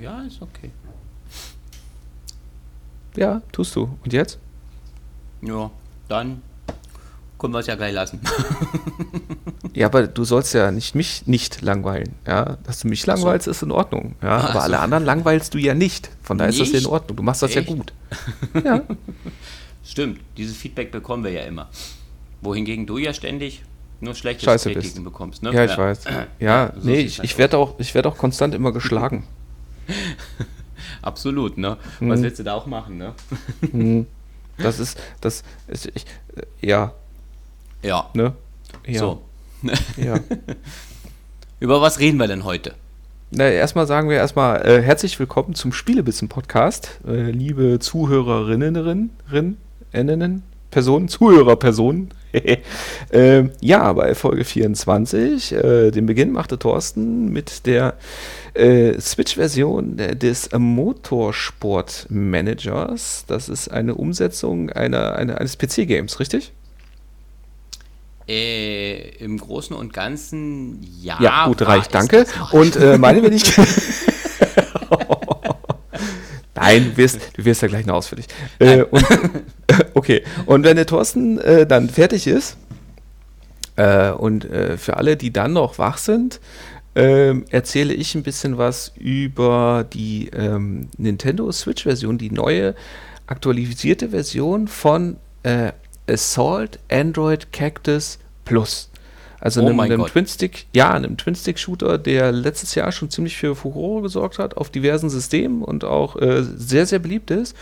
Ja, ist okay. Ja, tust du. Und jetzt? Ja, dann können wir es ja gleich lassen. ja, aber du sollst ja nicht mich nicht langweilen. Ja, dass du mich langweilst, so. ist in Ordnung. Ja, Ach aber so. alle anderen langweilst du ja nicht. Von daher nicht? ist das ja in Ordnung. Du machst das Echt? ja gut. ja. Stimmt, dieses Feedback bekommen wir ja immer. Wohingegen du ja ständig nur schlechte Scheiße Kritiken bekommst. Ne? Ja, ich ja. weiß. Ja, ja so nee, ich, halt ich werde auch, werd auch konstant immer geschlagen. Absolut, ne? Was mhm. willst du da auch machen, ne? Mhm. Das ist, das ist, ich, ja. Ja. Ne? Ja. So. ja. Über was reden wir denn heute? Na, erstmal sagen wir erstmal äh, herzlich willkommen zum Spielebissen Podcast, äh, liebe Zuhörerinnen, Rinnen, Personen, Zuhörerpersonen. äh, ja, bei Folge 24, äh, den Beginn machte Thorsten mit der äh, Switch-Version des Motorsport Managers. Das ist eine Umsetzung einer, einer eines PC-Games, richtig? Äh, Im Großen und Ganzen ja. Ja, gut, reicht, danke. Und äh, meine Wenigkeit. Nein, du wirst, du wirst ja gleich noch ausführlich. Äh, und, okay, und wenn der Thorsten äh, dann fertig ist, äh, und äh, für alle, die dann noch wach sind, ähm, erzähle ich ein bisschen was über die ähm, Nintendo Switch-Version, die neue aktualisierte Version von äh, Assault Android Cactus Plus. Also oh einem, einem Twin-Stick, ja, einem Twin-Stick-Shooter, der letztes Jahr schon ziemlich für Furore gesorgt hat auf diversen Systemen und auch äh, sehr, sehr beliebt ist.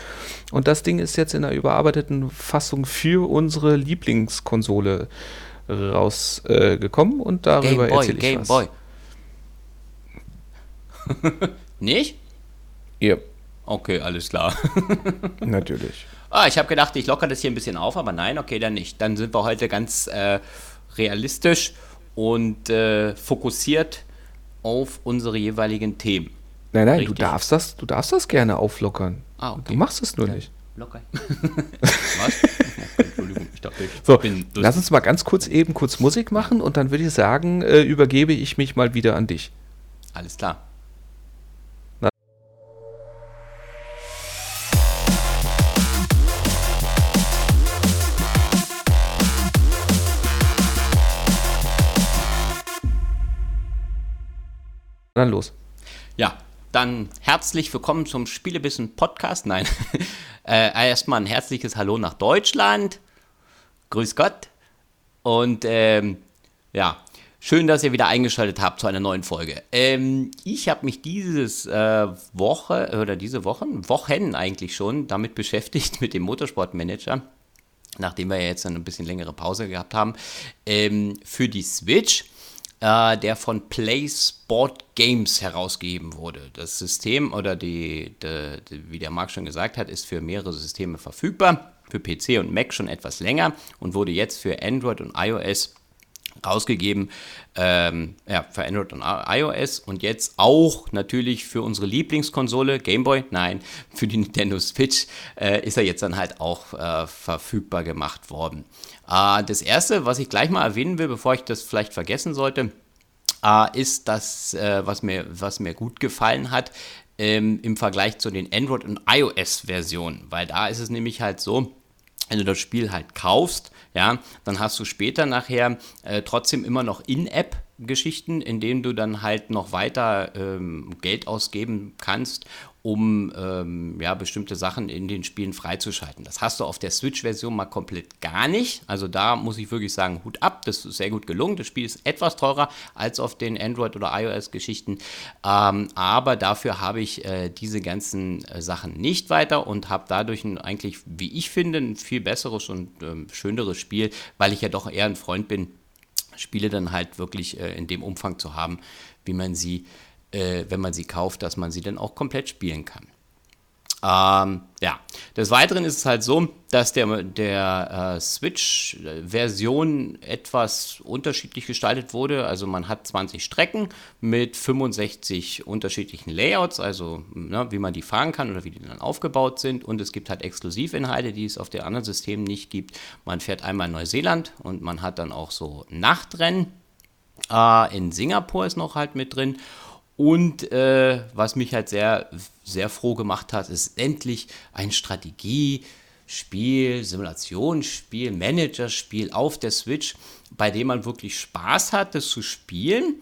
Und das Ding ist jetzt in einer überarbeiteten Fassung für unsere Lieblingskonsole rausgekommen äh, und darüber erzähle ich Game was. Boy. Nicht? Ja. Okay, alles klar. Natürlich. Ah, ich habe gedacht, ich lockere das hier ein bisschen auf, aber nein, okay, dann nicht. Dann sind wir heute ganz äh, realistisch und äh, fokussiert auf unsere jeweiligen Themen. Nein, nein, Richtig? du darfst das, du darfst das gerne auflockern. Ah, okay. Du machst es nur okay. nicht. Locker. Was? Entschuldigung, ich dachte, ich so, bin lass uns mal ganz kurz eben kurz Musik machen und dann würde ich sagen, äh, übergebe ich mich mal wieder an dich. Alles klar. Dann los. Ja, dann herzlich willkommen zum Spielebissen Podcast. Nein, äh, erstmal ein herzliches Hallo nach Deutschland. Grüß Gott. Und ähm, ja, schön, dass ihr wieder eingeschaltet habt zu einer neuen Folge. Ähm, ich habe mich dieses äh, Woche oder diese Wochen, Wochen eigentlich schon damit beschäftigt mit dem Motorsportmanager nachdem wir jetzt ein bisschen längere Pause gehabt haben, ähm, für die Switch äh, der von Play Sport Games herausgegeben wurde. Das System oder die, die, die, wie der Marc schon gesagt hat, ist für mehrere Systeme verfügbar. Für PC und Mac schon etwas länger und wurde jetzt für Android und iOS rausgegeben. Ähm, ja, für Android und iOS und jetzt auch natürlich für unsere Lieblingskonsole, Gameboy, nein, für die Nintendo Switch äh, ist er jetzt dann halt auch äh, verfügbar gemacht worden. Äh, das erste, was ich gleich mal erwähnen will, bevor ich das vielleicht vergessen sollte, äh, ist das, äh, was, mir, was mir gut gefallen hat. Ähm, im Vergleich zu den Android- und iOS-Versionen, weil da ist es nämlich halt so, wenn du das Spiel halt kaufst, ja, dann hast du später nachher äh, trotzdem immer noch In-App Geschichten, in denen du dann halt noch weiter ähm, Geld ausgeben kannst, um ähm, ja, bestimmte Sachen in den Spielen freizuschalten. Das hast du auf der Switch-Version mal komplett gar nicht. Also da muss ich wirklich sagen, Hut ab, das ist sehr gut gelungen. Das Spiel ist etwas teurer als auf den Android- oder iOS-Geschichten, ähm, aber dafür habe ich äh, diese ganzen äh, Sachen nicht weiter und habe dadurch ein, eigentlich, wie ich finde, ein viel besseres und ähm, schöneres Spiel, weil ich ja doch eher ein Freund bin Spiele dann halt wirklich äh, in dem Umfang zu haben, wie man sie, äh, wenn man sie kauft, dass man sie dann auch komplett spielen kann. Ähm, ja, des Weiteren ist es halt so, dass der, der äh, Switch-Version etwas unterschiedlich gestaltet wurde. Also man hat 20 Strecken mit 65 unterschiedlichen Layouts, also ne, wie man die fahren kann oder wie die dann aufgebaut sind. Und es gibt halt Exklusivinhalte, die es auf den anderen Systemen nicht gibt. Man fährt einmal in Neuseeland und man hat dann auch so Nachtrennen. Äh, in Singapur ist noch halt mit drin. Und äh, was mich halt sehr, sehr froh gemacht hat, ist endlich ein Strategiespiel, Simulationsspiel, Managerspiel auf der Switch, bei dem man wirklich Spaß hat, das zu spielen.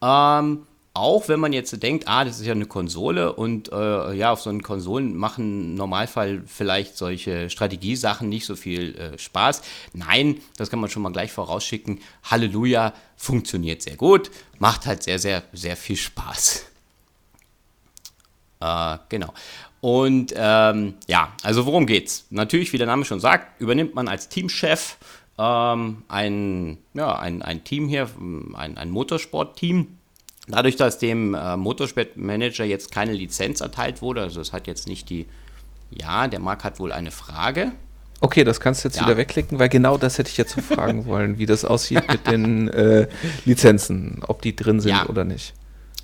Ähm, auch wenn man jetzt denkt, ah, das ist ja eine Konsole und äh, ja, auf so einen Konsolen machen im Normalfall vielleicht solche Strategiesachen nicht so viel äh, Spaß. Nein, das kann man schon mal gleich vorausschicken. Halleluja, funktioniert sehr gut, macht halt sehr, sehr, sehr viel Spaß. Äh, genau. Und ähm, ja, also worum geht's? Natürlich, wie der Name schon sagt, übernimmt man als Teamchef ähm, ein, ja, ein, ein Team hier, ein, ein Motorsportteam Dadurch, dass dem äh, Motorsportmanager jetzt keine Lizenz erteilt wurde, also es hat jetzt nicht die, ja, der Marc hat wohl eine Frage. Okay, das kannst du jetzt ja. wieder wegklicken, weil genau das hätte ich jetzt so fragen wollen, wie das aussieht mit den äh, Lizenzen, ob die drin sind ja. oder nicht.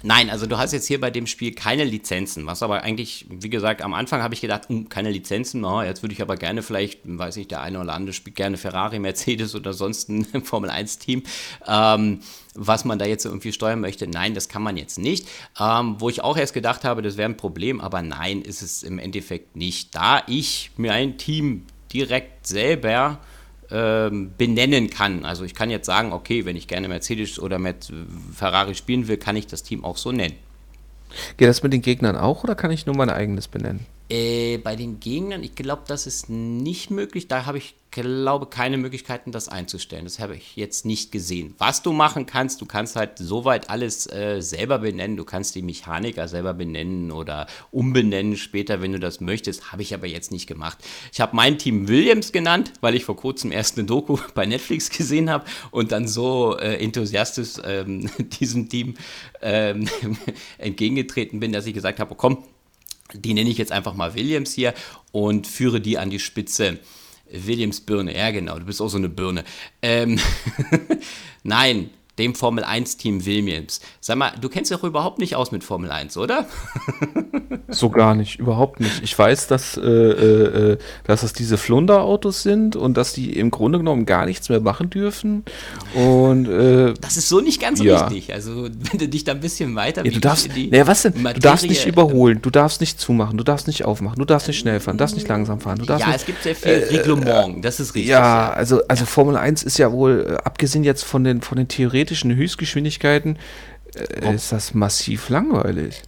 Nein, also du hast jetzt hier bei dem Spiel keine Lizenzen, was aber eigentlich, wie gesagt, am Anfang habe ich gedacht, hm, keine Lizenzen, oh, jetzt würde ich aber gerne vielleicht, weiß ich, der eine oder andere spielt gerne Ferrari, Mercedes oder sonst ein Formel 1 Team, ähm, was man da jetzt irgendwie steuern möchte. Nein, das kann man jetzt nicht. Ähm, wo ich auch erst gedacht habe, das wäre ein Problem, aber nein, ist es im Endeffekt nicht. Da ich mir ein Team direkt selber ähm, benennen kann. Also ich kann jetzt sagen, okay, wenn ich gerne Mercedes oder mit Ferrari spielen will, kann ich das Team auch so nennen. Geht das mit den Gegnern auch oder kann ich nur mein eigenes benennen? Äh, bei den Gegnern, ich glaube, das ist nicht möglich. Da habe ich, glaube keine Möglichkeiten, das einzustellen. Das habe ich jetzt nicht gesehen. Was du machen kannst, du kannst halt soweit alles äh, selber benennen. Du kannst die Mechaniker selber benennen oder umbenennen später, wenn du das möchtest. Habe ich aber jetzt nicht gemacht. Ich habe mein Team Williams genannt, weil ich vor kurzem erst eine Doku bei Netflix gesehen habe und dann so äh, enthusiastisch ähm, diesem Team ähm, entgegengetreten bin, dass ich gesagt habe, komm, die nenne ich jetzt einfach mal Williams hier und führe die an die Spitze. Williams Birne, ja genau, du bist auch so eine Birne. Ähm Nein, dem Formel 1 Team Williams. Sag mal, du kennst dich doch überhaupt nicht aus mit Formel 1, oder? so gar nicht, überhaupt nicht. Ich weiß, dass, äh, äh, äh, dass es diese Flunder-Autos sind und dass die im Grunde genommen gar nichts mehr machen dürfen. Und, äh, das ist so nicht ganz ja. richtig. Also, wenn du dich da ein bisschen weiter. Ja, du darfst, naja, was denn? Materie, du darfst nicht überholen, du darfst nicht zumachen, du darfst nicht aufmachen, du darfst nicht schnell fahren, du darfst nicht langsam fahren. Du darfst ja, nicht, es gibt sehr viel äh, Reglement, das ist richtig. Ja, also, also. Formel 1 ist ja wohl, äh, abgesehen jetzt von den, von den theoretischen Höchstgeschwindigkeiten, äh, ist das massiv langweilig.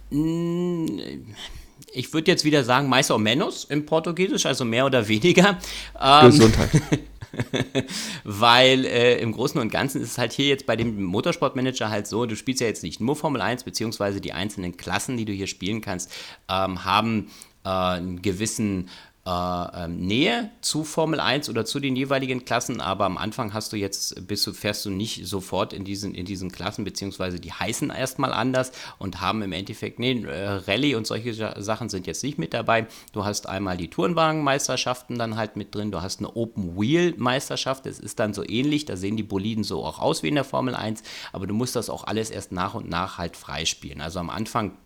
Ich würde jetzt wieder sagen, mais ou menos im Portugiesisch, also mehr oder weniger. Ähm, Gesundheit. Weil äh, im Großen und Ganzen ist es halt hier jetzt bei dem Motorsportmanager halt so, du spielst ja jetzt nicht nur Formel 1, beziehungsweise die einzelnen Klassen, die du hier spielen kannst, ähm, haben äh, einen gewissen äh, ähm, Nähe zu Formel 1 oder zu den jeweiligen Klassen, aber am Anfang hast du jetzt, bist du, fährst du nicht sofort in diesen, in diesen Klassen, beziehungsweise die heißen erstmal anders und haben im Endeffekt, nee, äh, Rallye und solche Sachen sind jetzt nicht mit dabei. Du hast einmal die Tourenwagenmeisterschaften dann halt mit drin, du hast eine Open-Wheel-Meisterschaft, das ist dann so ähnlich, da sehen die Boliden so auch aus wie in der Formel 1, aber du musst das auch alles erst nach und nach halt freispielen. Also am Anfang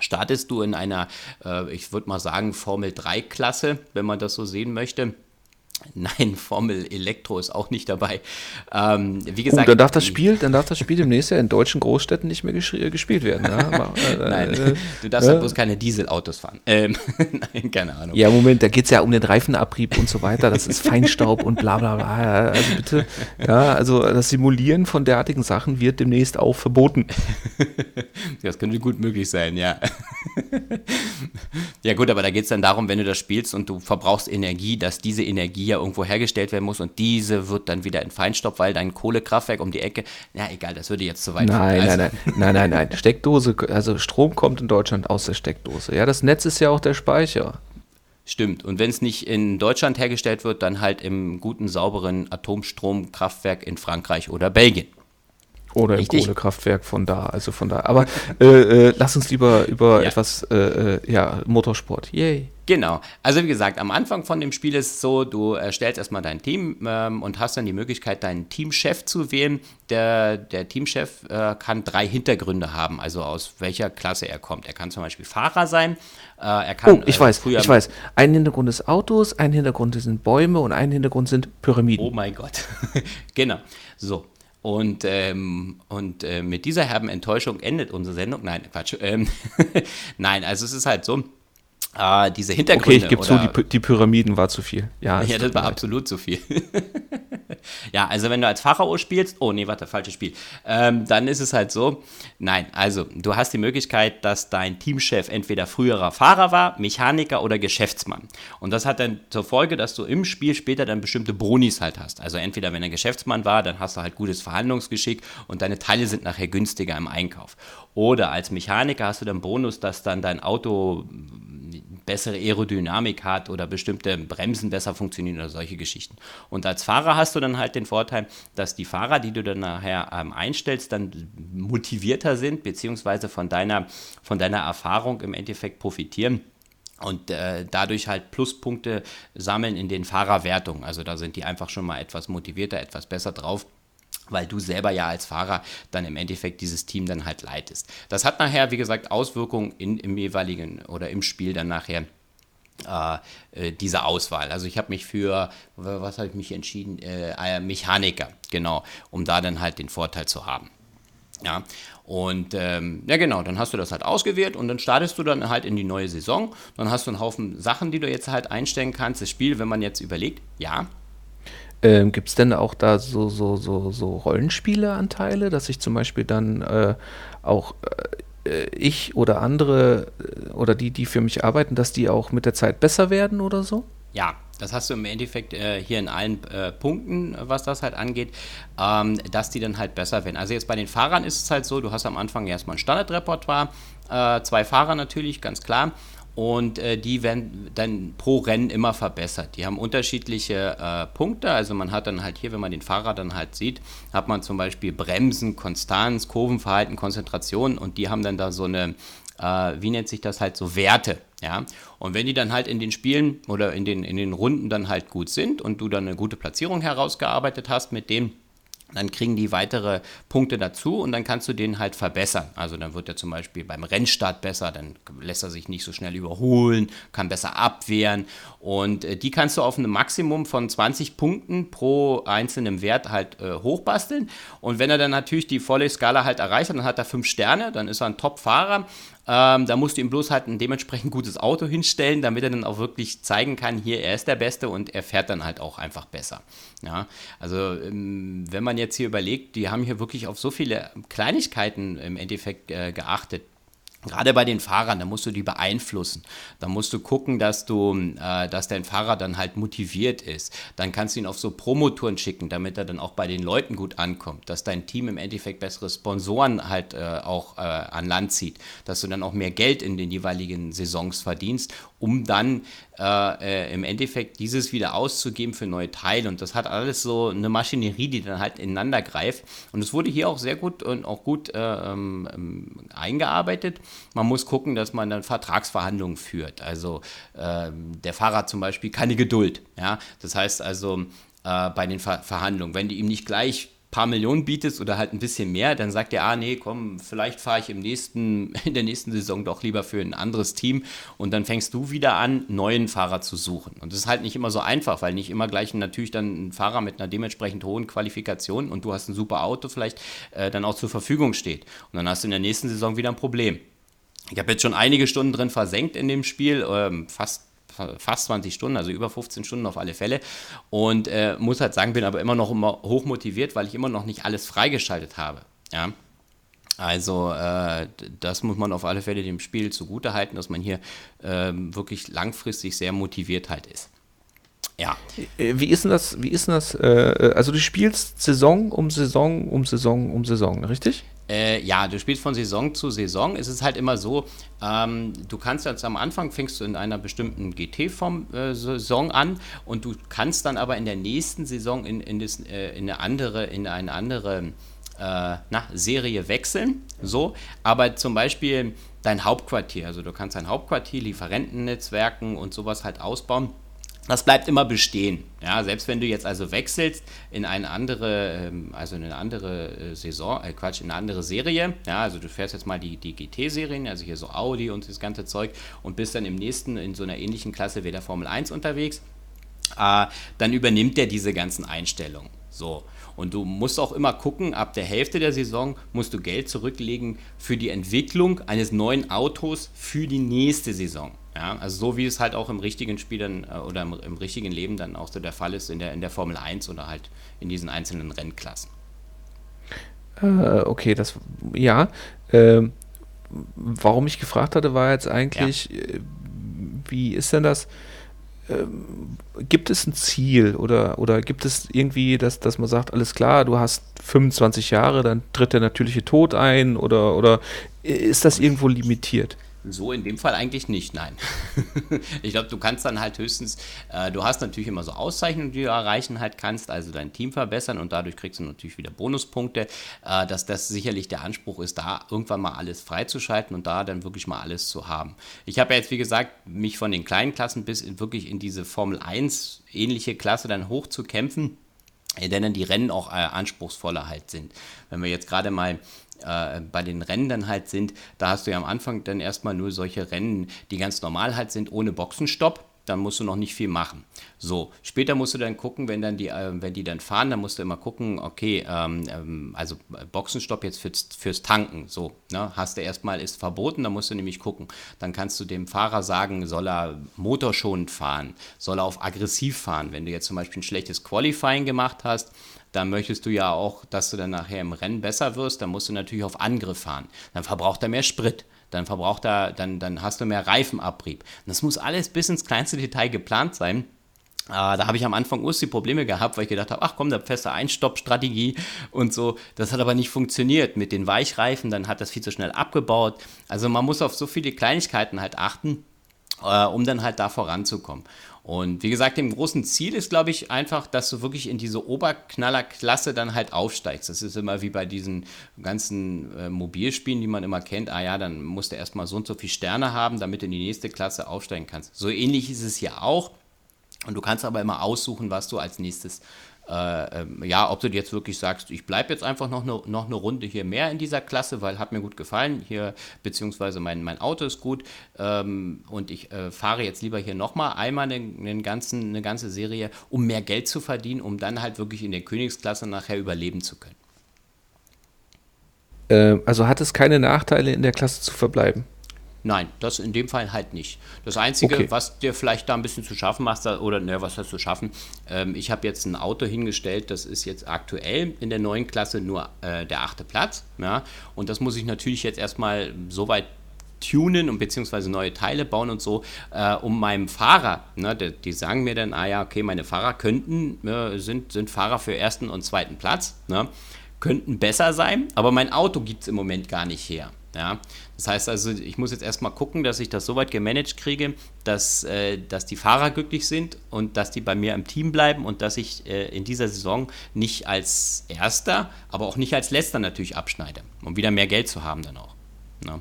startest du in einer, äh, ich würde mal sagen, Formel 3-Klasse, wenn man das so sehen möchte. Nein, Formel Elektro ist auch nicht dabei. Ähm, wie gesagt, uh, dann darf das Spiel, dann darf das Spiel demnächst ja in deutschen Großstädten nicht mehr gespielt werden. Ne? Nein, äh, du darfst äh, halt bloß keine Dieselautos fahren. Ähm, nein, keine Ahnung. Ja, Moment, da geht es ja um den Reifenabrieb und so weiter. Das ist Feinstaub und bla bla bla. Also bitte, ja, also das Simulieren von derartigen Sachen wird demnächst auch verboten. das könnte gut möglich sein, ja. ja gut, aber da geht es dann darum, wenn du das spielst und du verbrauchst Energie, dass diese Energie ja irgendwo hergestellt werden muss und diese wird dann wieder in Feinstaub, weil dein Kohlekraftwerk um die Ecke, na egal, das würde jetzt zu weit Nein, also. nein, nein, nein, nein, nein. Steckdose, also Strom kommt in Deutschland aus der Steckdose. Ja, das Netz ist ja auch der Speicher. Stimmt. Und wenn es nicht in Deutschland hergestellt wird, dann halt im guten, sauberen Atomstromkraftwerk in Frankreich oder Belgien. Oder Richtig. im Kohlekraftwerk von da, also von da. Aber äh, äh, lass uns lieber über ja. etwas, äh, äh, ja, Motorsport. Yay. Genau. Also wie gesagt, am Anfang von dem Spiel ist es so, du erstellst erstmal dein Team ähm, und hast dann die Möglichkeit, deinen Teamchef zu wählen. Der, der Teamchef äh, kann drei Hintergründe haben, also aus welcher Klasse er kommt. Er kann zum Beispiel Fahrer sein. Äh, er kann, oh, ich weiß, ich weiß. Ein Hintergrund ist Autos, ein Hintergrund sind Bäume und ein Hintergrund sind Pyramiden. Oh mein Gott. genau. So. Und, ähm, und äh, mit dieser herben Enttäuschung endet unsere Sendung. Nein, Quatsch. Ähm, Nein, also es ist halt so, äh, diese Hintergründe. Okay, ich gebe zu, die, die, Pyramiden war zu viel. Ja, ja das war leid. absolut zu viel. ja, also wenn du als Pharao spielst, oh nee, warte, falsches Spiel, ähm, dann ist es halt so, nein, also du hast die Möglichkeit, dass dein Teamchef entweder früherer Fahrer war, Mechaniker oder Geschäftsmann. Und das hat dann zur Folge, dass du im Spiel später dann bestimmte Bonis halt hast. Also entweder wenn er Geschäftsmann war, dann hast du halt gutes Verhandlungsgeschick und deine Teile sind nachher günstiger im Einkauf. Oder als Mechaniker hast du dann Bonus, dass dann dein Auto bessere Aerodynamik hat oder bestimmte Bremsen besser funktionieren oder solche Geschichten. Und als Fahrer hast du dann halt den Vorteil, dass die Fahrer, die du dann nachher ähm, einstellst, dann motivierter sind, beziehungsweise von deiner, von deiner Erfahrung im Endeffekt profitieren und äh, dadurch halt Pluspunkte sammeln in den Fahrerwertungen. Also da sind die einfach schon mal etwas motivierter, etwas besser drauf weil du selber ja als Fahrer dann im Endeffekt dieses Team dann halt leitest. Das hat nachher, wie gesagt, Auswirkungen in, im jeweiligen oder im Spiel dann nachher äh, äh diese Auswahl. Also ich habe mich für, was habe ich mich entschieden? Äh, Mechaniker, genau, um da dann halt den Vorteil zu haben. Ja, und ähm, ja genau, dann hast du das halt ausgewählt und dann startest du dann halt in die neue Saison. Dann hast du einen Haufen Sachen, die du jetzt halt einstellen kannst. Das Spiel, wenn man jetzt überlegt, ja, ähm, Gibt es denn auch da so, so, so, so Rollenspiele-Anteile, dass ich zum Beispiel dann äh, auch äh, ich oder andere äh, oder die, die für mich arbeiten, dass die auch mit der Zeit besser werden oder so? Ja, das hast du im Endeffekt äh, hier in allen äh, Punkten, was das halt angeht, ähm, dass die dann halt besser werden. Also jetzt bei den Fahrern ist es halt so, du hast am Anfang erstmal ein Standardrepertoire, äh, zwei Fahrer natürlich, ganz klar und äh, die werden dann pro Rennen immer verbessert. Die haben unterschiedliche äh, Punkte, also man hat dann halt hier, wenn man den Fahrer dann halt sieht, hat man zum Beispiel Bremsen, Konstanz, Kurvenverhalten, Konzentration und die haben dann da so eine, äh, wie nennt sich das halt, so Werte. Ja, und wenn die dann halt in den Spielen oder in den, in den Runden dann halt gut sind und du dann eine gute Platzierung herausgearbeitet hast mit dem, dann kriegen die weitere Punkte dazu und dann kannst du den halt verbessern. Also dann wird er zum Beispiel beim Rennstart besser, dann lässt er sich nicht so schnell überholen, kann besser abwehren und äh, die kannst du auf einem Maximum von 20 Punkten pro einzelnen Wert halt äh, hochbasteln und wenn er dann natürlich die volle Skala halt erreicht hat, dann hat er fünf Sterne, dann ist er ein Top-Fahrer ähm, da musst du ihm bloß halt ein dementsprechend gutes Auto hinstellen, damit er dann auch wirklich zeigen kann, hier, er ist der Beste und er fährt dann halt auch einfach besser. Ja, also ähm, wenn man jetzt hier überlegt, die haben hier wirklich auf so viele Kleinigkeiten im Endeffekt äh, geachtet. Gerade bei den Fahrern, da musst du die beeinflussen. Da musst du gucken, dass du, äh, dass dein Fahrer dann halt motiviert ist. Dann kannst du ihn auf so Promotouren schicken, damit er dann auch bei den Leuten gut ankommt. Dass dein Team im Endeffekt bessere Sponsoren halt äh, auch äh, an Land zieht. Dass du dann auch mehr Geld in den jeweiligen Saisons verdienst, um dann äh, äh, im Endeffekt dieses wieder auszugeben für neue Teile. Und das hat alles so eine Maschinerie, die dann halt ineinander greift. Und es wurde hier auch sehr gut und auch gut äh, ähm, ähm, eingearbeitet. Man muss gucken, dass man dann Vertragsverhandlungen führt. Also äh, der Fahrer zum Beispiel keine Geduld. Ja? Das heißt also, äh, bei den Ver Verhandlungen. Wenn die ihm nicht gleich paar Millionen bietest oder halt ein bisschen mehr, dann sagt er, ah nee, komm, vielleicht fahre ich im nächsten, in der nächsten Saison doch lieber für ein anderes Team und dann fängst du wieder an, neuen Fahrer zu suchen. Und das ist halt nicht immer so einfach, weil nicht immer gleich natürlich dann ein Fahrer mit einer dementsprechend hohen Qualifikation und du hast ein super Auto vielleicht äh, dann auch zur Verfügung steht. Und dann hast du in der nächsten Saison wieder ein Problem. Ich habe jetzt schon einige Stunden drin versenkt in dem Spiel, ähm, fast fast 20 Stunden, also über 15 Stunden auf alle Fälle. Und äh, muss halt sagen, bin aber immer noch immer hoch motiviert, weil ich immer noch nicht alles freigeschaltet habe. Ja. Also äh, das muss man auf alle Fälle dem Spiel zugute halten, dass man hier äh, wirklich langfristig sehr motiviert halt ist. Ja. Äh, wie ist denn das? Wie ist denn das? Äh, also du spielst Saison um Saison um Saison um Saison, richtig? Äh, ja, du spielst von Saison zu Saison. Es ist halt immer so, ähm, du kannst jetzt am Anfang fängst du in einer bestimmten GT-Saison äh, an und du kannst dann aber in der nächsten Saison in, in, das, äh, in eine andere, in eine andere äh, na, Serie wechseln. So, aber zum Beispiel dein Hauptquartier, also du kannst dein Hauptquartier, Lieferentennetzwerken und sowas halt ausbauen das bleibt immer bestehen. Ja, selbst wenn du jetzt also wechselst in eine andere, ähm, also in eine andere äh, Saison, äh Quatsch, in eine andere Serie, ja, also du fährst jetzt mal die, die GT-Serien, also hier so Audi und das ganze Zeug und bist dann im nächsten in so einer ähnlichen Klasse wie der Formel 1 unterwegs, äh, dann übernimmt der diese ganzen Einstellungen. So. Und du musst auch immer gucken, ab der Hälfte der Saison musst du Geld zurücklegen für die Entwicklung eines neuen Autos für die nächste Saison. Ja, also so wie es halt auch im richtigen Spiel dann äh, oder im, im, richtigen Leben dann auch so der Fall ist in der, in der Formel 1 oder halt in diesen einzelnen Rennklassen. Äh, okay, das ja. Äh, warum ich gefragt hatte, war jetzt eigentlich, ja. Äh, wie ist denn das? Ähm, gibt es ein Ziel oder, oder gibt es irgendwie, dass, dass man sagt, alles klar, du hast 25 Jahre, dann tritt der natürliche Tod ein oder, oder ist das irgendwo limitiert? So in dem Fall eigentlich nicht, nein. ich glaube, du kannst dann halt höchstens, äh, du hast natürlich immer so Auszeichnungen, die du erreichen halt kannst, also dein Team verbessern und dadurch kriegst du natürlich wieder Bonuspunkte, äh, dass das sicherlich der Anspruch ist, da irgendwann mal alles freizuschalten und da dann wirklich mal alles zu haben. Ich habe ja jetzt, wie gesagt, mich von den kleinen Klassen bis in, wirklich in diese Formel 1 ähnliche Klasse dann hoch zu kämpfen denn dann die Rennen auch äh, anspruchsvoller halt sind. Wenn wir jetzt gerade mal äh, bei den Rennen dann halt sind, da hast du ja am Anfang dann erstmal nur solche Rennen, die ganz normal halt sind, ohne Boxenstopp dann musst du noch nicht viel machen. So, später musst du dann gucken, wenn dann die, äh, wenn die dann fahren, dann musst du immer gucken, okay, ähm, ähm, also Boxenstopp jetzt fürs, fürs Tanken, so, ne, hast du erstmal, ist verboten, dann musst du nämlich gucken. Dann kannst du dem Fahrer sagen, soll er motorschonend fahren, soll er auf aggressiv fahren. Wenn du jetzt zum Beispiel ein schlechtes Qualifying gemacht hast, dann möchtest du ja auch, dass du dann nachher im Rennen besser wirst, dann musst du natürlich auf Angriff fahren. Dann verbraucht er mehr Sprit, dann verbraucht er, dann, dann hast du mehr Reifenabrieb. Und das muss alles bis ins kleinste Detail geplant sein. Äh, da habe ich am Anfang urst die Probleme gehabt, weil ich gedacht habe, ach komm, da feste Einstoppstrategie und so. Das hat aber nicht funktioniert mit den Weichreifen, dann hat das viel zu schnell abgebaut. Also man muss auf so viele Kleinigkeiten halt achten, äh, um dann halt da voranzukommen. Und wie gesagt, dem großen Ziel ist, glaube ich, einfach, dass du wirklich in diese Oberknallerklasse dann halt aufsteigst. Das ist immer wie bei diesen ganzen äh, Mobilspielen, die man immer kennt. Ah ja, dann musst du erstmal so und so viele Sterne haben, damit du in die nächste Klasse aufsteigen kannst. So ähnlich ist es ja auch. Und du kannst aber immer aussuchen, was du als nächstes äh, ähm, ja, ob du jetzt wirklich sagst, ich bleibe jetzt einfach noch eine, noch eine Runde hier mehr in dieser Klasse, weil hat mir gut gefallen hier, beziehungsweise mein, mein Auto ist gut ähm, und ich äh, fahre jetzt lieber hier nochmal einmal einen, einen ganzen, eine ganze Serie, um mehr Geld zu verdienen, um dann halt wirklich in der Königsklasse nachher überleben zu können. Äh, also hat es keine Nachteile, in der Klasse zu verbleiben? Nein, das in dem Fall halt nicht. Das Einzige, okay. was dir vielleicht da ein bisschen zu schaffen macht, oder ne, was hast du schaffen? Ähm, ich habe jetzt ein Auto hingestellt, das ist jetzt aktuell in der neuen Klasse nur äh, der achte Platz. Ja? Und das muss ich natürlich jetzt erstmal so weit tunen und beziehungsweise neue Teile bauen und so, äh, um meinem Fahrer, ne, die, die, sagen mir dann, ah ja, okay, meine Fahrer könnten, äh, sind, sind Fahrer für ersten und zweiten Platz, ne, könnten besser sein, aber mein Auto gibt es im Moment gar nicht her. Ja, das heißt also, ich muss jetzt erstmal gucken, dass ich das so weit gemanagt kriege, dass, äh, dass die Fahrer glücklich sind und dass die bei mir im Team bleiben und dass ich äh, in dieser Saison nicht als Erster, aber auch nicht als Letzter natürlich abschneide, um wieder mehr Geld zu haben dann auch. Ja. Ne?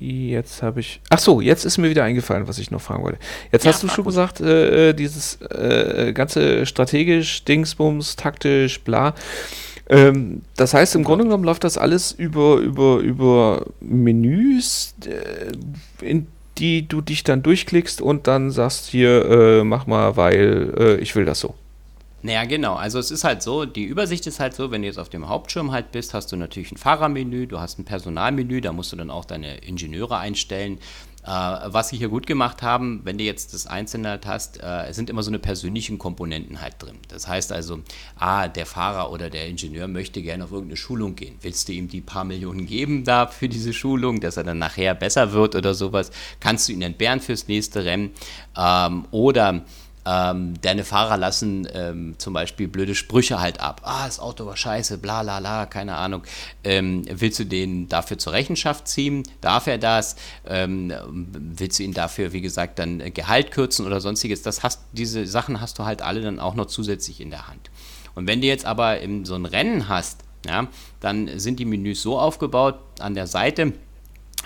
Jetzt habe ich. Ach so, jetzt ist mir wieder eingefallen, was ich noch fragen wollte. Jetzt ja, hast du schon gut. gesagt, äh, äh, dieses äh, ganze strategisch, Dingsbums, taktisch, bla. Ähm, das heißt, im Grunde genommen läuft das alles über, über, über Menüs, äh, in die du dich dann durchklickst und dann sagst hier, äh, mach mal, weil äh, ich will das so. Naja, genau. Also es ist halt so, die Übersicht ist halt so, wenn du jetzt auf dem Hauptschirm halt bist, hast du natürlich ein Fahrermenü, du hast ein Personalmenü, da musst du dann auch deine Ingenieure einstellen. Äh, was sie hier gut gemacht haben, wenn du jetzt das Einzelne halt hast, äh, sind immer so eine persönlichen Komponenten halt drin. Das heißt also, ah, der Fahrer oder der Ingenieur möchte gerne auf irgendeine Schulung gehen. Willst du ihm die paar Millionen geben da für diese Schulung, dass er dann nachher besser wird oder sowas? Kannst du ihn entbehren fürs nächste Rennen? Ähm, oder ähm, deine Fahrer lassen ähm, zum Beispiel blöde Sprüche halt ab. Ah, das Auto war scheiße, bla bla bla, keine Ahnung. Ähm, willst du den dafür zur Rechenschaft ziehen? Darf er das? Ähm, willst du ihn dafür, wie gesagt, dann Gehalt kürzen oder sonstiges? Das hast, diese Sachen hast du halt alle dann auch noch zusätzlich in der Hand. Und wenn du jetzt aber so ein Rennen hast, ja, dann sind die Menüs so aufgebaut an der Seite,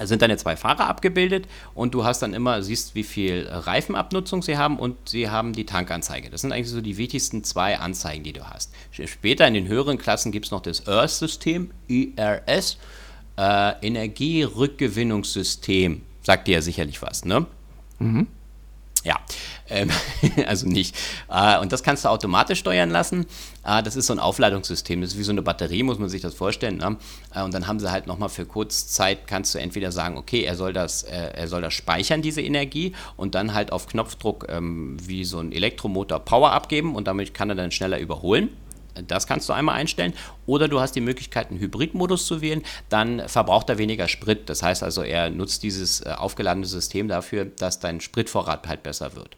sind deine zwei Fahrer abgebildet und du hast dann immer, siehst, wie viel Reifenabnutzung sie haben und sie haben die Tankanzeige. Das sind eigentlich so die wichtigsten zwei Anzeigen, die du hast. Später in den höheren Klassen gibt es noch das ERS-System, IRS, äh, Energierückgewinnungssystem. Sagt dir ja sicherlich was, ne? Mhm. Ja, Ähm, also nicht. Äh, und das kannst du automatisch steuern lassen. Äh, das ist so ein Aufladungssystem. Das ist wie so eine Batterie, muss man sich das vorstellen. Ne? Äh, und dann haben sie halt nochmal für Kurzzeit, kannst du entweder sagen, okay, er soll das, äh, er soll das speichern, diese Energie, und dann halt auf Knopfdruck ähm, wie so ein Elektromotor Power abgeben und damit kann er dann schneller überholen. Das kannst du einmal einstellen. Oder du hast die Möglichkeit, einen Hybridmodus zu wählen. Dann verbraucht er weniger Sprit. Das heißt also, er nutzt dieses äh, aufgeladene System dafür, dass dein Spritvorrat halt besser wird.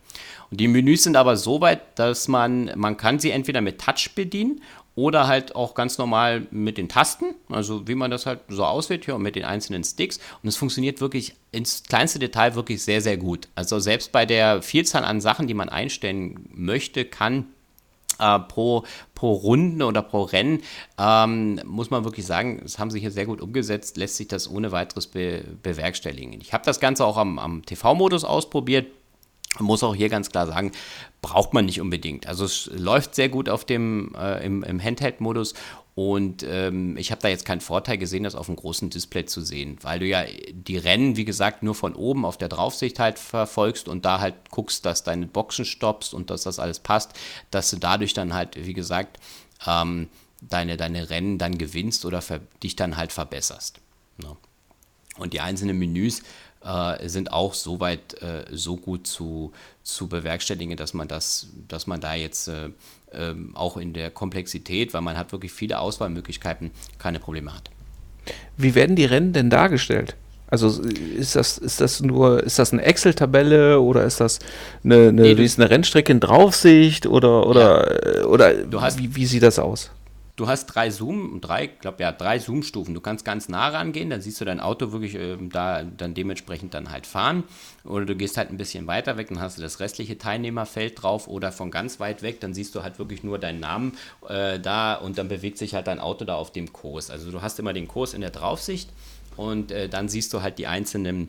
Und die Menüs sind aber so weit, dass man, man kann sie entweder mit Touch bedienen oder halt auch ganz normal mit den Tasten, also wie man das halt so auswählt hier und mit den einzelnen Sticks. Und es funktioniert wirklich ins kleinste Detail wirklich sehr, sehr gut. Also selbst bei der Vielzahl an Sachen, die man einstellen möchte, kann äh, pro, pro Runde oder pro Rennen, ähm, muss man wirklich sagen, das haben sie hier sehr gut umgesetzt, lässt sich das ohne weiteres be bewerkstelligen. Ich habe das Ganze auch am, am TV-Modus ausprobiert. Muss auch hier ganz klar sagen, braucht man nicht unbedingt. Also es läuft sehr gut auf dem, äh, im, im Handheld-Modus und ähm, ich habe da jetzt keinen Vorteil gesehen, das auf einem großen Display zu sehen, weil du ja die Rennen, wie gesagt, nur von oben auf der Draufsicht halt verfolgst und da halt guckst, dass deine Boxen stoppst und dass das alles passt, dass du dadurch dann halt, wie gesagt, ähm, deine, deine Rennen dann gewinnst oder dich dann halt verbesserst. Ne? Und die einzelnen Menüs äh, sind auch soweit äh, so gut zu, zu bewerkstelligen, dass man das, dass man da jetzt äh, ähm, auch in der Komplexität, weil man hat wirklich viele Auswahlmöglichkeiten, keine Probleme hat. Wie werden die Rennen denn dargestellt? Also ist das, ist das nur, ist das eine Excel-Tabelle oder ist das eine, eine, nee, eine Rennstrecke in Draufsicht oder, oder, ja. oder wie, wie sieht das aus? Du hast drei Zoom, drei, glaube ja, drei Zoom-Stufen. Du kannst ganz nah rangehen, dann siehst du dein Auto wirklich äh, da dann dementsprechend dann halt fahren. Oder du gehst halt ein bisschen weiter weg, dann hast du das restliche Teilnehmerfeld drauf. Oder von ganz weit weg, dann siehst du halt wirklich nur deinen Namen äh, da und dann bewegt sich halt dein Auto da auf dem Kurs. Also du hast immer den Kurs in der Draufsicht und äh, dann siehst du halt die einzelnen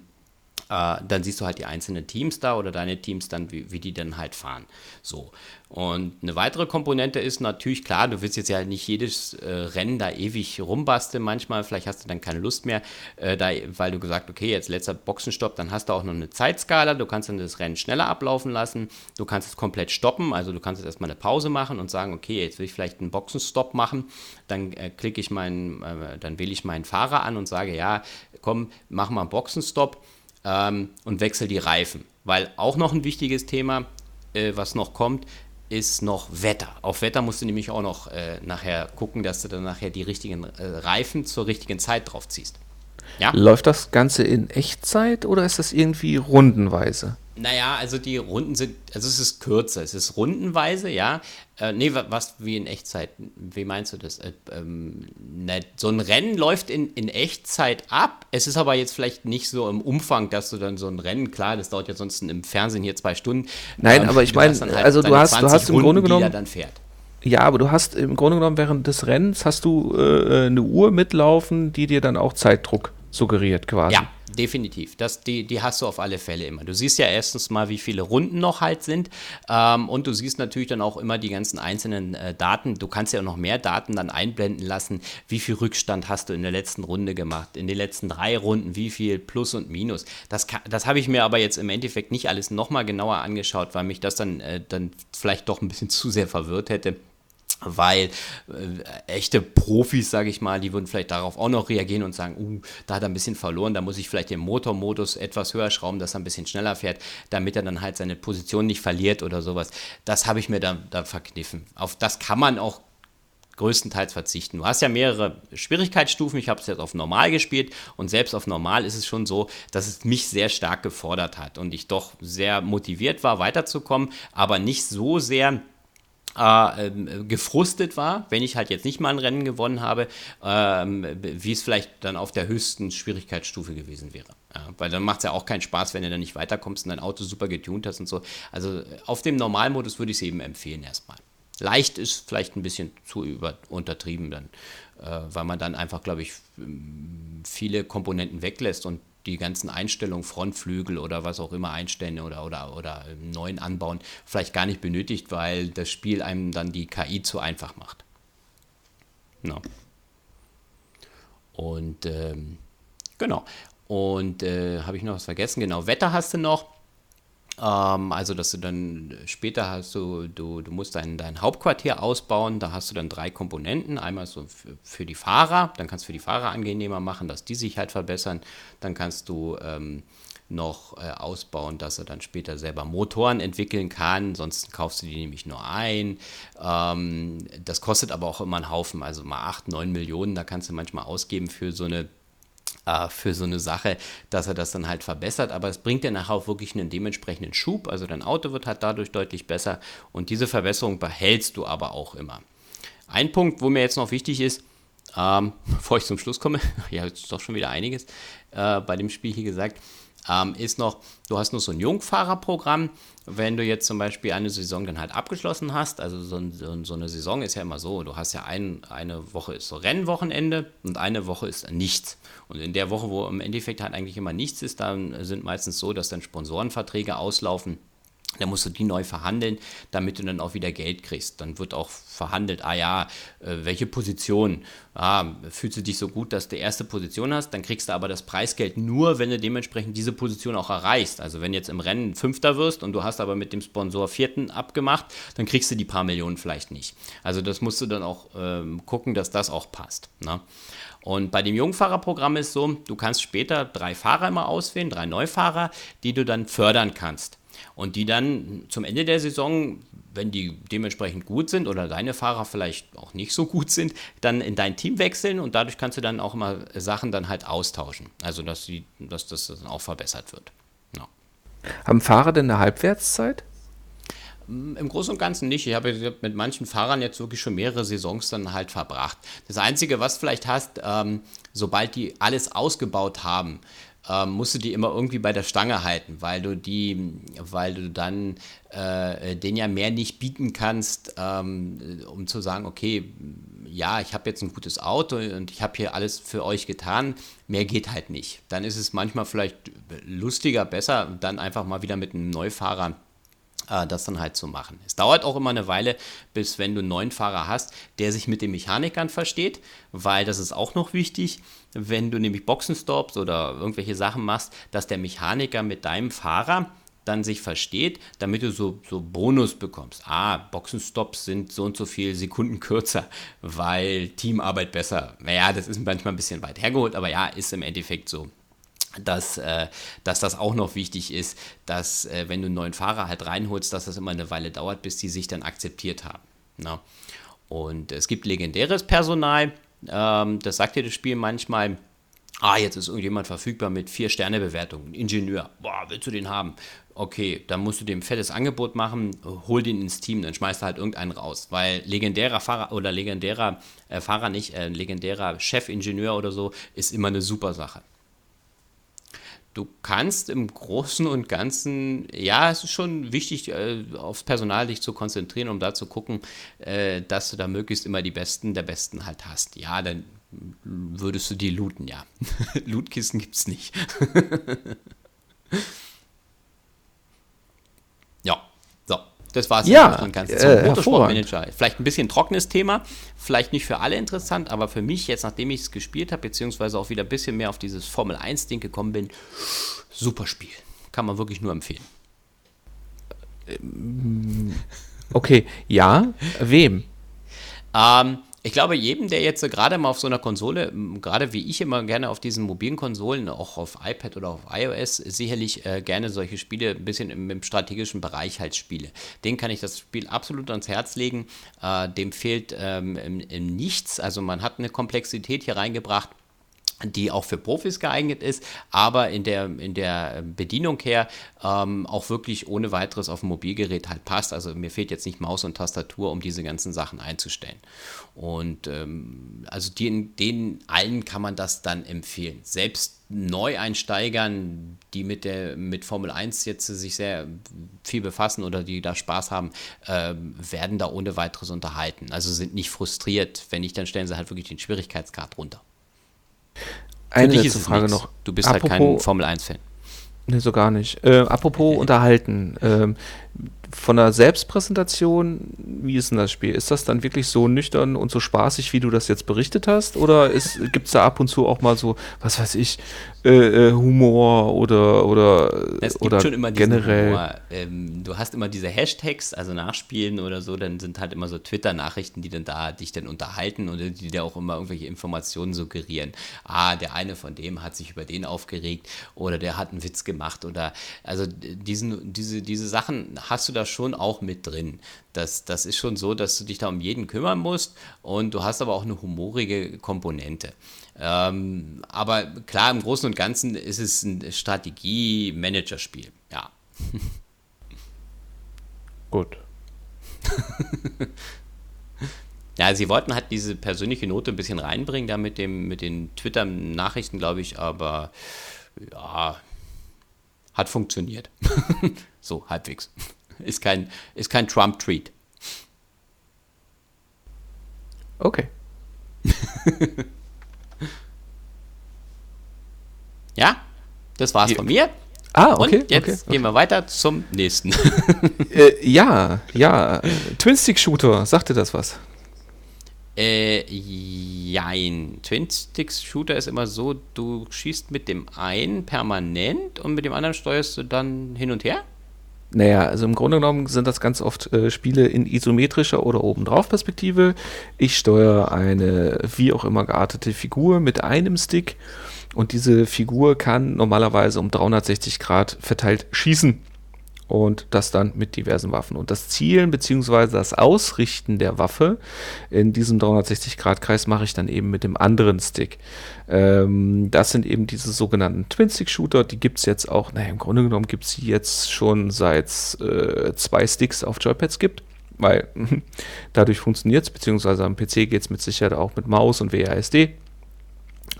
äh, dann siehst du halt die einzelnen Teams da oder deine Teams dann, wie, wie die dann halt fahren. So. Und eine weitere Komponente ist natürlich klar, du willst jetzt ja nicht jedes äh, Rennen da ewig rumbasteln manchmal, vielleicht hast du dann keine Lust mehr, äh, da, weil du gesagt, okay, jetzt letzter Boxenstopp, dann hast du auch noch eine Zeitskala, du kannst dann das Rennen schneller ablaufen lassen, du kannst es komplett stoppen, also du kannst jetzt erstmal eine Pause machen und sagen, okay, jetzt will ich vielleicht einen Boxenstopp machen, dann äh, klicke ich meinen, äh, dann wähle ich meinen Fahrer an und sage, ja, komm, mach mal einen Boxenstopp ähm, und wechsel die Reifen. Weil auch noch ein wichtiges Thema, äh, was noch kommt, ist noch Wetter. Auf Wetter musst du nämlich auch noch äh, nachher gucken, dass du dann nachher die richtigen äh, Reifen zur richtigen Zeit drauf ziehst. Ja? Läuft das Ganze in Echtzeit oder ist das irgendwie rundenweise? Naja, also die Runden sind, also es ist kürzer, es ist rundenweise, ja. Äh, nee, was wie in Echtzeit? Wie meinst du das? Äh, ähm, ne, so ein Rennen läuft in, in Echtzeit ab. Es ist aber jetzt vielleicht nicht so im Umfang, dass du dann so ein Rennen, klar, das dauert ja sonst im Fernsehen hier zwei Stunden. Nein, ähm, aber ich meine, halt also du hast, du hast im Grunde genommen. dann fährt. Ja, aber du hast im Grunde genommen während des Rennens hast du äh, eine Uhr mitlaufen, die dir dann auch Zeitdruck suggeriert quasi. Ja, definitiv. Das, die, die hast du auf alle Fälle immer. Du siehst ja erstens mal, wie viele Runden noch halt sind. Ähm, und du siehst natürlich dann auch immer die ganzen einzelnen äh, Daten. Du kannst ja auch noch mehr Daten dann einblenden lassen. Wie viel Rückstand hast du in der letzten Runde gemacht? In den letzten drei Runden, wie viel Plus und Minus? Das, das habe ich mir aber jetzt im Endeffekt nicht alles nochmal genauer angeschaut, weil mich das dann, äh, dann vielleicht doch ein bisschen zu sehr verwirrt hätte weil äh, echte Profis, sage ich mal, die würden vielleicht darauf auch noch reagieren und sagen, uh, da hat er ein bisschen verloren, da muss ich vielleicht den Motormodus etwas höher schrauben, dass er ein bisschen schneller fährt, damit er dann halt seine Position nicht verliert oder sowas. Das habe ich mir da, da verkniffen. Auf das kann man auch größtenteils verzichten. Du hast ja mehrere Schwierigkeitsstufen. Ich habe es jetzt auf normal gespielt und selbst auf normal ist es schon so, dass es mich sehr stark gefordert hat und ich doch sehr motiviert war, weiterzukommen, aber nicht so sehr äh, gefrustet war, wenn ich halt jetzt nicht mal ein Rennen gewonnen habe, ähm, wie es vielleicht dann auf der höchsten Schwierigkeitsstufe gewesen wäre. Ja, weil dann macht es ja auch keinen Spaß, wenn du dann nicht weiterkommst und dein Auto super getunt hast und so. Also auf dem Normalmodus würde ich es eben empfehlen erstmal. Leicht ist vielleicht ein bisschen zu über, untertrieben dann, äh, weil man dann einfach, glaube ich, viele Komponenten weglässt und die ganzen Einstellungen, Frontflügel oder was auch immer einstellen oder, oder, oder neuen anbauen, vielleicht gar nicht benötigt, weil das Spiel einem dann die KI zu einfach macht. No. Und ähm, genau. Und äh, habe ich noch was vergessen? Genau, Wetter hast du noch. Ähm, also, dass du dann später hast du, du, du musst dein, dein Hauptquartier ausbauen. Da hast du dann drei Komponenten. Einmal so für, für die Fahrer, dann kannst du für die Fahrer angenehmer machen, dass die sich halt verbessern. Dann kannst du ähm, noch äh, ausbauen, dass er dann später selber Motoren entwickeln kann. Sonst kaufst du die nämlich nur ein. Ähm, das kostet aber auch immer einen Haufen, also mal 8, 9 Millionen. Da kannst du manchmal ausgeben für so eine äh, für so eine Sache, dass er das dann halt verbessert. Aber es bringt dir nachher auch wirklich einen dementsprechenden Schub. Also dein Auto wird halt dadurch deutlich besser und diese Verbesserung behältst du aber auch immer. Ein Punkt, wo mir jetzt noch wichtig ist, ähm, bevor ich zum Schluss komme, ja, jetzt ist doch schon wieder einiges äh, bei dem Spiel hier gesagt, ähm, ist noch, du hast noch so ein Jungfahrerprogramm. Wenn du jetzt zum Beispiel eine Saison dann halt abgeschlossen hast, also so, so, so eine Saison ist ja immer so, du hast ja ein, eine Woche ist so Rennwochenende und eine Woche ist nichts. Und in der Woche, wo im Endeffekt halt eigentlich immer nichts ist, dann sind meistens so, dass dann Sponsorenverträge auslaufen dann musst du die neu verhandeln, damit du dann auch wieder Geld kriegst. Dann wird auch verhandelt, ah ja, äh, welche Position? Ah, fühlst du dich so gut, dass du die erste Position hast, dann kriegst du aber das Preisgeld nur, wenn du dementsprechend diese Position auch erreichst. Also wenn jetzt im Rennen Fünfter wirst und du hast aber mit dem Sponsor Vierten abgemacht, dann kriegst du die paar Millionen vielleicht nicht. Also das musst du dann auch ähm, gucken, dass das auch passt. Ne? Und bei dem Jungfahrerprogramm ist so, du kannst später drei Fahrer immer auswählen, drei Neufahrer, die du dann fördern kannst und die dann zum Ende der Saison, wenn die dementsprechend gut sind oder deine Fahrer vielleicht auch nicht so gut sind, dann in dein Team wechseln und dadurch kannst du dann auch immer Sachen dann halt austauschen. Also dass, die, dass das dann auch verbessert wird. Ja. Haben Fahrer denn eine Halbwertszeit? Mm, Im Großen und Ganzen nicht. Ich habe mit manchen Fahrern jetzt wirklich schon mehrere Saisons dann halt verbracht. Das Einzige, was vielleicht hast, ähm, sobald die alles ausgebaut haben, ähm, musst du die immer irgendwie bei der Stange halten, weil du die, weil du dann äh, den ja mehr nicht bieten kannst, ähm, um zu sagen, okay, ja, ich habe jetzt ein gutes Auto und ich habe hier alles für euch getan, mehr geht halt nicht. Dann ist es manchmal vielleicht lustiger, besser, dann einfach mal wieder mit einem Neufahrer äh, das dann halt zu machen. Es dauert auch immer eine Weile, bis wenn du einen neuen Fahrer hast, der sich mit den Mechanikern versteht, weil das ist auch noch wichtig, wenn du nämlich Boxenstops oder irgendwelche Sachen machst, dass der Mechaniker mit deinem Fahrer dann sich versteht, damit du so, so Bonus bekommst. Ah, Boxenstops sind so und so viele Sekunden kürzer, weil Teamarbeit besser. Naja, das ist manchmal ein bisschen weit hergeholt, aber ja, ist im Endeffekt so dass, äh, dass das auch noch wichtig ist, dass äh, wenn du einen neuen Fahrer halt reinholst, dass das immer eine Weile dauert, bis die sich dann akzeptiert haben. Na? Ne? Und es gibt legendäres Personal, ähm, das sagt dir das Spiel manchmal. Ah, jetzt ist irgendjemand verfügbar mit vier Sterne Bewertung, Ingenieur. Boah, willst du den haben? Okay, dann musst du dem fettes Angebot machen, hol den ins Team, dann schmeißt du halt irgendeinen raus, weil legendärer Fahrer oder legendärer äh, Fahrer nicht, äh, legendärer Chefingenieur oder so ist immer eine super Sache du kannst im Großen und Ganzen, ja, es ist schon wichtig, äh, aufs Personal dich zu konzentrieren, um da zu gucken, äh, dass du da möglichst immer die Besten der Besten halt hast. Ja, dann würdest du die looten, ja. Lootkisten gibt es nicht. Das war es ja, schon ganz zum äh, Motorsportmanager. Vielleicht ein bisschen trockenes Thema, vielleicht nicht für alle interessant, aber für mich, jetzt nachdem ich es gespielt habe, beziehungsweise auch wieder ein bisschen mehr auf dieses Formel 1-Ding gekommen bin, super Spiel. Kann man wirklich nur empfehlen. Okay, ja, wem? Ähm, ich glaube, jedem, der jetzt gerade mal auf so einer Konsole, gerade wie ich immer gerne auf diesen mobilen Konsolen, auch auf iPad oder auf iOS, sicherlich äh, gerne solche Spiele ein bisschen im, im, strategischen Bereich halt spiele. Den kann ich das Spiel absolut ans Herz legen. Äh, dem fehlt ähm, im, im Nichts. Also man hat eine Komplexität hier reingebracht die auch für Profis geeignet ist, aber in der, in der Bedienung her ähm, auch wirklich ohne weiteres auf dem Mobilgerät halt passt. Also mir fehlt jetzt nicht Maus und Tastatur, um diese ganzen Sachen einzustellen. Und ähm, also den, denen allen kann man das dann empfehlen. Selbst Neueinsteigern, die mit der mit Formel 1 jetzt sich sehr viel befassen oder die da Spaß haben, äh, werden da ohne weiteres unterhalten. Also sind nicht frustriert. Wenn nicht, dann stellen sie halt wirklich den Schwierigkeitsgrad runter. Eine letzte Frage noch. Du bist apropos, halt kein Formel 1-Fan. Ne, so gar nicht. Äh, apropos unterhalten. Ähm, von der Selbstpräsentation, wie ist denn das Spiel? Ist das dann wirklich so nüchtern und so spaßig, wie du das jetzt berichtet hast? Oder gibt es da ab und zu auch mal so, was weiß ich, äh, äh, Humor oder, oder, es gibt oder schon immer generell? Humor. Ähm, du hast immer diese Hashtags, also Nachspielen oder so, dann sind halt immer so Twitter-Nachrichten, die dann da dich dann unterhalten oder die dir auch immer irgendwelche Informationen suggerieren. Ah, der eine von dem hat sich über den aufgeregt oder der hat einen Witz gemacht oder also diesen, diese, diese Sachen hast du da schon auch mit drin. Das, das ist schon so, dass du dich da um jeden kümmern musst und du hast aber auch eine humorige Komponente. Ähm, aber klar, im Großen und Ganzen ist es ein Strategie-Manager-Spiel. Ja. Gut. Ja, sie wollten halt diese persönliche Note ein bisschen reinbringen, da mit, dem, mit den Twitter-Nachrichten, glaube ich, aber ja, hat funktioniert. so, halbwegs. Ist kein, ist kein Trump-Tweet. Okay. Ja, das war's von mir. Ah, okay. Und jetzt okay, gehen wir weiter zum nächsten. Äh, ja, ja. Twin-Stick-Shooter, sagt dir das was? äh, jein. Twin-Sticks-Shooter ist immer so, du schießt mit dem einen permanent und mit dem anderen steuerst du dann hin und her? Naja, also im Grunde genommen sind das ganz oft äh, Spiele in isometrischer oder obendrauf Perspektive. Ich steuere eine wie auch immer geartete Figur mit einem Stick und diese Figur kann normalerweise um 360 Grad verteilt schießen und das dann mit diversen Waffen. Und das Zielen bzw. das Ausrichten der Waffe in diesem 360-Grad-Kreis mache ich dann eben mit dem anderen Stick. Ähm, das sind eben diese sogenannten Twin-Stick-Shooter, die gibt es jetzt auch, naja, im Grunde genommen gibt es sie jetzt schon seit äh, zwei Sticks auf Joypads gibt. Weil dadurch funktioniert es, beziehungsweise am PC geht es mit Sicherheit auch mit Maus und WASD.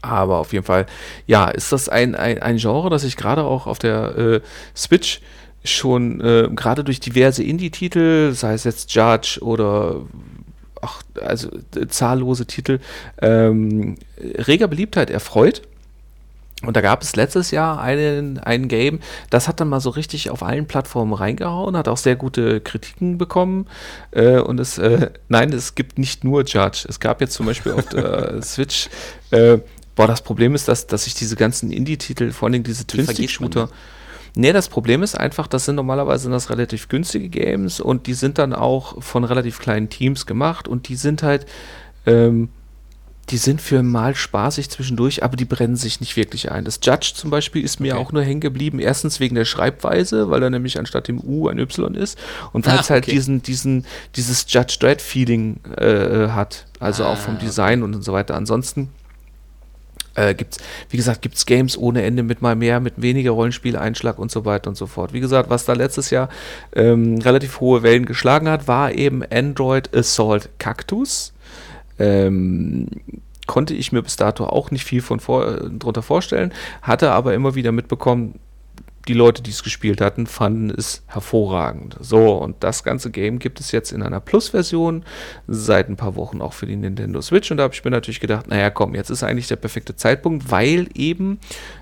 Aber auf jeden Fall, ja, ist das ein, ein, ein Genre, das ich gerade auch auf der äh, Switch schon äh, gerade durch diverse Indie-Titel, sei es jetzt Judge oder ach, also äh, zahllose Titel, ähm, reger Beliebtheit erfreut. Und da gab es letztes Jahr einen, ein Game, das hat dann mal so richtig auf allen Plattformen reingehauen, hat auch sehr gute Kritiken bekommen. Äh, und es, äh, nein, es gibt nicht nur Judge. Es gab jetzt zum Beispiel auf der Switch, äh, boah, das Problem ist, dass, dass ich diese ganzen Indie-Titel, vor allem diese man Twin-Stick-Shooter, Nee, das Problem ist einfach, das sind normalerweise sind das relativ günstige Games und die sind dann auch von relativ kleinen Teams gemacht und die sind halt, ähm, die sind für mal spaßig zwischendurch, aber die brennen sich nicht wirklich ein. Das Judge zum Beispiel ist mir Okay. auch nur hängen geblieben. Erstens wegen der Schreibweise, weil er nämlich anstatt dem U ein Y ist und weil Ah, es halt okay. diesen, diesen, dieses Judge Dredd Feeling äh, hat. Also auch vom Ah, okay. Design und so weiter. Ansonsten äh, gibt's, wie gesagt, gibt's Games ohne Ende mit mal mehr, mit weniger Rollenspieleinschlag und so weiter und so fort. Wie gesagt, was da letztes Jahr ähm, relativ hohe Wellen geschlagen hat, war eben Android Assault Cactus. Ähm, konnte ich mir bis dato auch nicht viel von vor, äh, drunter vorstellen, hatte aber immer wieder mitbekommen, die Leute, die es gespielt hatten, fanden es hervorragend. So, und das ganze Game gibt es jetzt in einer Plus-Version seit ein paar Wochen auch für die Nintendo Switch. Und da habe ich mir natürlich gedacht, naja, komm, jetzt ist eigentlich der perfekte Zeitpunkt, weil eben,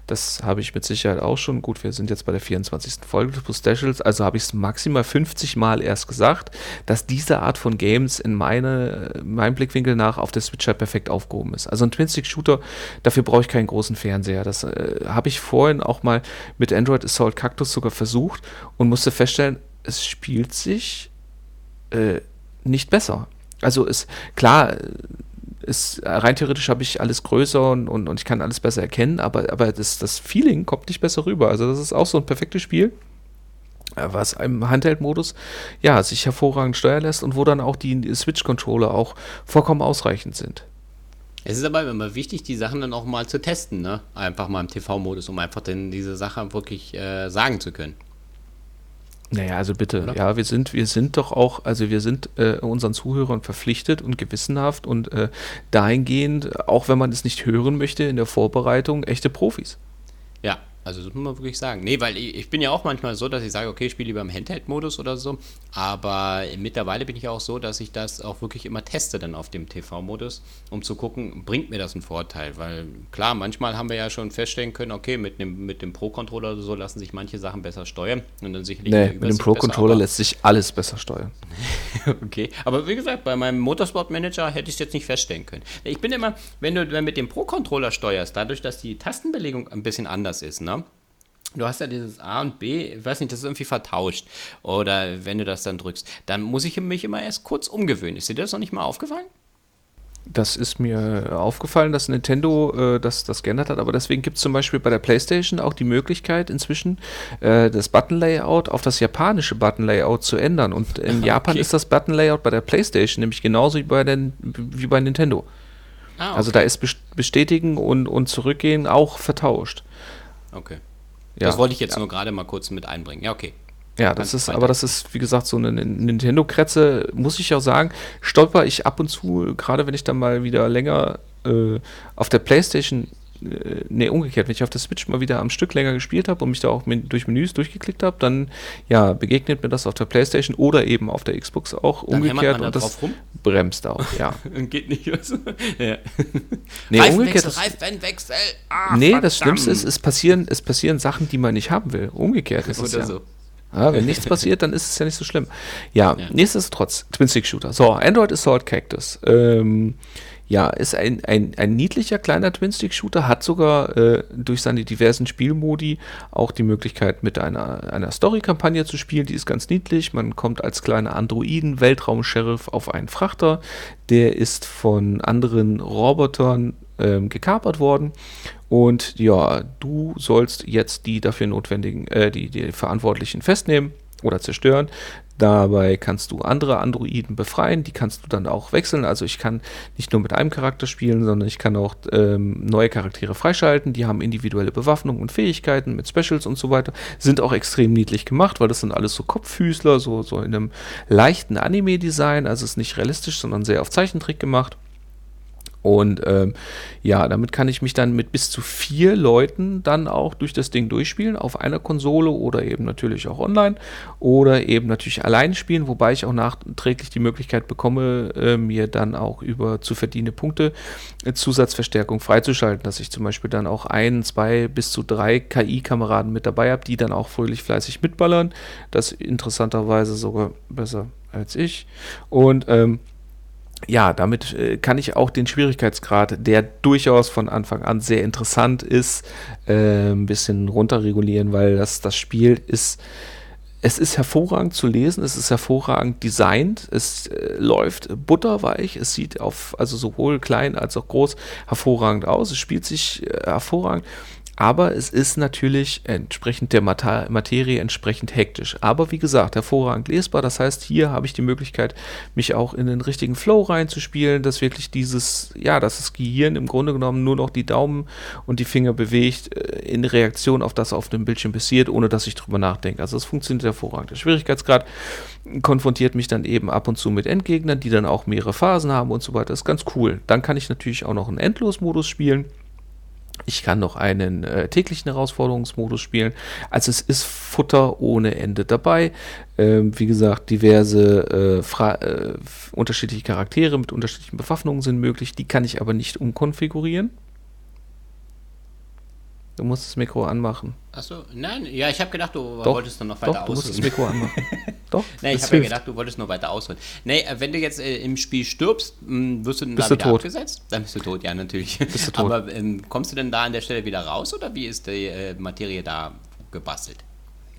das habe ich mit Sicherheit auch schon, gut, wir sind jetzt bei der 24. Folge des Plus Specials, also habe ich es maximal 50 Mal erst gesagt, dass diese Art von Games in meine, meinem Blickwinkel nach auf der Switch halt perfekt aufgehoben ist. Also ein Twin-Stick-Shooter, dafür brauche ich keinen großen Fernseher. Das äh, habe ich vorhin auch mal mit Android Assault Cactus sogar versucht und musste feststellen, es spielt sich äh, nicht besser. Also ist klar, äh, ist, rein theoretisch habe ich alles größer und, und, und ich kann alles besser erkennen, aber, aber das, das Feeling kommt nicht besser rüber. Also das ist auch so ein perfektes Spiel, äh, was im Handheld-Modus ja sich hervorragend steuern lässt und wo dann auch die Switch-Controller auch vollkommen ausreichend sind. Es ist aber immer wichtig, die Sachen dann auch mal zu testen, ne? Einfach mal im TV-Modus, um einfach dann diese Sache wirklich äh, sagen zu können. Naja, also bitte, Oder? ja, wir sind, wir sind doch auch, also wir sind äh, unseren Zuhörern verpflichtet und gewissenhaft und äh, dahingehend, auch wenn man es nicht hören möchte, in der Vorbereitung echte Profis. Ja, Also das muss man wirklich sagen. Nee, weil ich, ich bin ja auch manchmal so, dass ich sage, okay, ich spiele lieber im Handheld-Modus oder so. Aber mittlerweile bin ich auch so, dass ich das auch wirklich immer teste dann auf dem TV-Modus, um zu gucken, bringt mir das einen Vorteil? Weil klar, manchmal haben wir ja schon feststellen können, okay, mit dem, mit dem Pro-Controller oder so lassen sich manche Sachen besser steuern. Und dann sicherlich nee, mit dem Pro-Controller lässt sich alles besser steuern. okay, aber wie gesagt, bei meinem Motorsport-Manager hätte ich es jetzt nicht feststellen können. Ich bin immer, wenn du mit dem Pro-Controller steuerst, dadurch, dass die Tastenbelegung ein bisschen anders ist, ne? Du hast ja dieses A und B, ich weiß nicht, das ist irgendwie vertauscht. Oder wenn du das dann drückst, dann muss ich mich immer erst kurz umgewöhnen. Ist dir das noch nicht mal aufgefallen? Das ist mir aufgefallen, dass Nintendo äh, das, das geändert hat, aber deswegen gibt es zum Beispiel bei der PlayStation auch die Möglichkeit, inzwischen äh, das Button-Layout auf das japanische Button-Layout zu ändern. Und in okay. Japan ist das Button-Layout bei der PlayStation nämlich genauso wie bei, den, wie bei Nintendo. Ah, okay. Also da ist Bestätigen und, und Zurückgehen auch vertauscht. Okay. Ja. Das wollte ich jetzt ja. nur gerade mal kurz mit einbringen. Ja, okay. Ja, das ist, aber das ist, wie gesagt, so eine Nintendo-Kretze, muss ich auch sagen, stolper ich ab und zu, gerade wenn ich dann mal wieder länger äh, auf der Playstation äh, nee, umgekehrt, wenn ich auf der Switch mal wieder am Stück länger gespielt habe und mich da auch durch Menüs durchgeklickt habe, dann ja, begegnet mir das auf der Playstation oder eben auf der Xbox auch dann umgekehrt und das rum? bremst auch, ja. Geht nicht. Also, ja. Nee, umgekehrt. Reifenwechsel. Ah, nee, verdammt. das Schlimmste ist, es passieren, es passieren Sachen, die man nicht haben will. Umgekehrt ist es ja. So. Ja, wenn nichts passiert, dann ist es ja nicht so schlimm. Ja, ja. nichtsdestotrotz, Twin-Stick-Shooter. So, Android Assault Cactus. Ähm, ja, ist ein, ein, ein niedlicher kleiner Twin-Stick-Shooter, hat sogar äh, durch seine diversen Spielmodi auch die Möglichkeit, mit einer, einer Story-Kampagne zu spielen. Die ist ganz niedlich. Man kommt als kleiner Androiden, Weltraum-Sheriff auf einen Frachter. Der ist von anderen Robotern ähm, gekapert worden. Und ja, du sollst jetzt die dafür notwendigen, äh, die, die Verantwortlichen festnehmen oder zerstören. Dabei kannst du andere Androiden befreien, die kannst du dann auch wechseln. Also ich kann nicht nur mit einem Charakter spielen, sondern ich kann auch ähm, neue Charaktere freischalten. Die haben individuelle Bewaffnung und Fähigkeiten mit Specials und so weiter. Sind auch extrem niedlich gemacht, weil das sind alles so Kopffüßler, so, so in einem leichten Anime-Design. Also es ist nicht realistisch, sondern sehr auf Zeichentrick gemacht. Und ähm, ja, damit kann ich mich dann mit bis zu vier Leuten dann auch durch das Ding durchspielen, auf einer Konsole oder eben natürlich auch online oder eben natürlich allein spielen, wobei ich auch nachträglich die Möglichkeit bekomme, äh, mir dann auch über zu verdienende Punkte äh, Zusatzverstärkung freizuschalten, dass ich zum Beispiel dann auch ein, zwei bis zu drei KI-Kameraden mit dabei habe, die dann auch fröhlich fleißig mitballern. Das interessanterweise sogar besser als ich. Und ähm, ja, damit äh, kann ich auch den Schwierigkeitsgrad, der durchaus von Anfang an sehr interessant ist, äh, ein bisschen runterregulieren, weil das, das Spiel ist, es ist hervorragend zu lesen, es ist hervorragend designt, es äh, läuft butterweich, es sieht auf, also sowohl klein als auch groß hervorragend aus, es spielt sich äh, hervorragend aber es ist natürlich entsprechend der Materie entsprechend hektisch. Aber wie gesagt, hervorragend lesbar. Das heißt, hier habe ich die Möglichkeit, mich auch in den richtigen Flow reinzuspielen, dass wirklich dieses, ja, dass das Gehirn im Grunde genommen nur noch die Daumen und die Finger bewegt äh, in Reaktion auf das auf dem Bildschirm passiert, ohne dass ich drüber nachdenke. Also es funktioniert hervorragend. Der Schwierigkeitsgrad konfrontiert mich dann eben ab und zu mit Endgegnern, die dann auch mehrere Phasen haben und so weiter. Das ist ganz cool. Dann kann ich natürlich auch noch einen Endlosmodus spielen ich kann noch einen äh, täglichen Herausforderungsmodus spielen. Also es ist Futter ohne Ende dabei. Ähm, wie gesagt, diverse äh, äh, unterschiedliche Charaktere mit unterschiedlichen Bewaffnungen sind möglich. Die kann ich aber nicht umkonfigurieren. Du musst das Mikro anmachen. Achso, nein, ja, ich habe gedacht, du doch, wolltest noch weiter doch, ausholen. du musst das Mikro anmachen. doch, Nee, ich habe ja gedacht, du wolltest noch weiter ausholen. Nee, äh, wenn du jetzt äh, im Spiel stirbst, mh, hm, wirst du dann bist da wieder tot. abgesetzt? Dann bist du tot, ja, natürlich. Bist du tot. Aber ähm, kommst du denn da an der Stelle wieder raus oder wie ist die äh, Materie da gebastelt?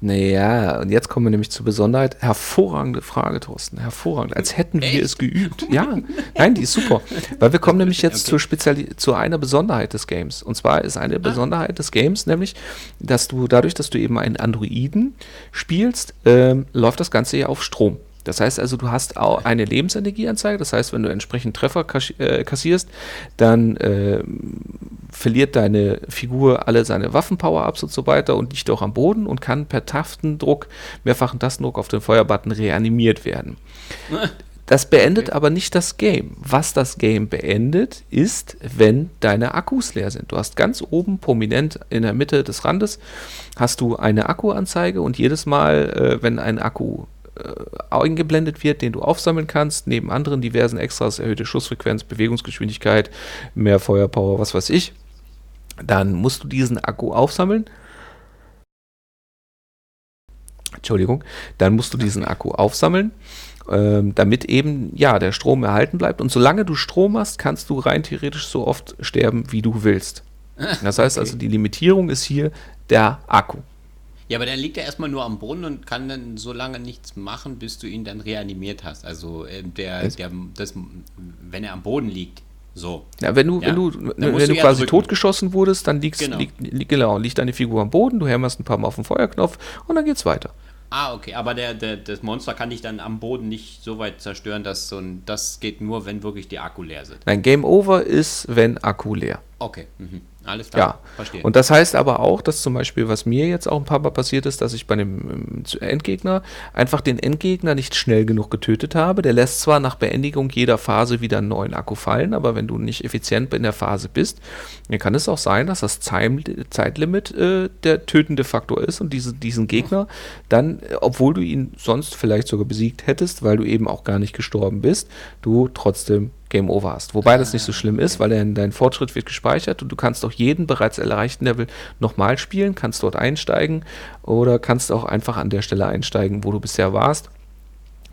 Naja, und jetzt kommen wir nämlich zur Besonderheit. Hervorragende Frage, Thorsten. Hervorragend. Als hätten Echt? wir es geübt. Ja, nein, die ist super. Weil wir kommen nämlich jetzt okay. zur Speziali zu einer Besonderheit des Games. Und zwar ist eine ah. Besonderheit des Games nämlich, dass du dadurch, dass du eben einen Androiden spielst, ähm, läuft das Ganze ja auf Strom. Das heißt also, du hast auch eine Lebensenergieanzeige. Das heißt, wenn du entsprechend Treffer äh, kassierst, dann äh, verliert deine Figur alle seine Waffenpower-Ups und so weiter und liegt auch am Boden und kann per Tastendruck, mehrfachen Tastendruck auf den Feuerbutton reanimiert werden. Das beendet okay. aber nicht das Game. Was das Game beendet, ist, wenn deine Akkus leer sind. Du hast ganz oben prominent in der Mitte des Randes hast du eine Akkuanzeige und jedes Mal, äh, wenn ein Akku äh, eingeblendet wird, den du aufsammeln kannst, neben anderen diversen Extras, erhöhte Schussfrequenz, Bewegungsgeschwindigkeit, mehr Feuerpower, was weiß ich, dann musst du diesen Akku aufsammeln. Entschuldigung, dann musst du diesen Akku aufsammeln ähm, damit eben ja der Strom erhalten bleibt. Und solange du Strom hast, kannst du rein theoretisch so oft sterben, wie du willst. Das heißt okay. also, die Limitierung ist hier der Akku. Ja, aber dann liegt er erstmal nur am Boden und kann dann so lange nichts machen, bis du ihn dann reanimiert hast. Also äh, der, der das, wenn er am Boden liegt. So. Ja, wenn du, ja? wenn du, wenn du quasi drücken. totgeschossen wurdest, dann liegst, genau. liegt, genau, liegt deine Figur am Boden, du hämmerst ein paar Mal auf den Feuerknopf und dann geht's weiter. Ah, okay, aber der, der, das Monster kann dich dann am Boden nicht so weit zerstören, dass so ein, das geht nur, wenn wirklich die Akku leer sind. Nein, Game Over ist, wenn Akku leer. Okay, mhm. Alles klar. Ja, verstehe. Und das heißt aber auch, dass zum Beispiel, was mir jetzt auch ein paar Mal passiert ist, dass ich bei dem ähm, Endgegner einfach den Endgegner nicht schnell genug getötet habe. Der lässt zwar nach Beendigung jeder Phase wieder einen neuen Akku fallen, aber wenn du nicht effizient in der Phase bist, dann kann es auch sein, dass das Zeitlimit äh, der tötende Faktor ist und diese, diesen Gegner dann, äh, obwohl du ihn sonst vielleicht sogar besiegt hättest, weil du eben auch gar nicht gestorben bist, du trotzdem Game Over hast. Wobei das nicht so schlimm ist, weil dein, dein Fortschritt wird gespeichert und du kannst auch jeden bereits erreichten Level nochmal spielen, kannst dort einsteigen oder kannst auch einfach an der Stelle einsteigen, wo du bisher warst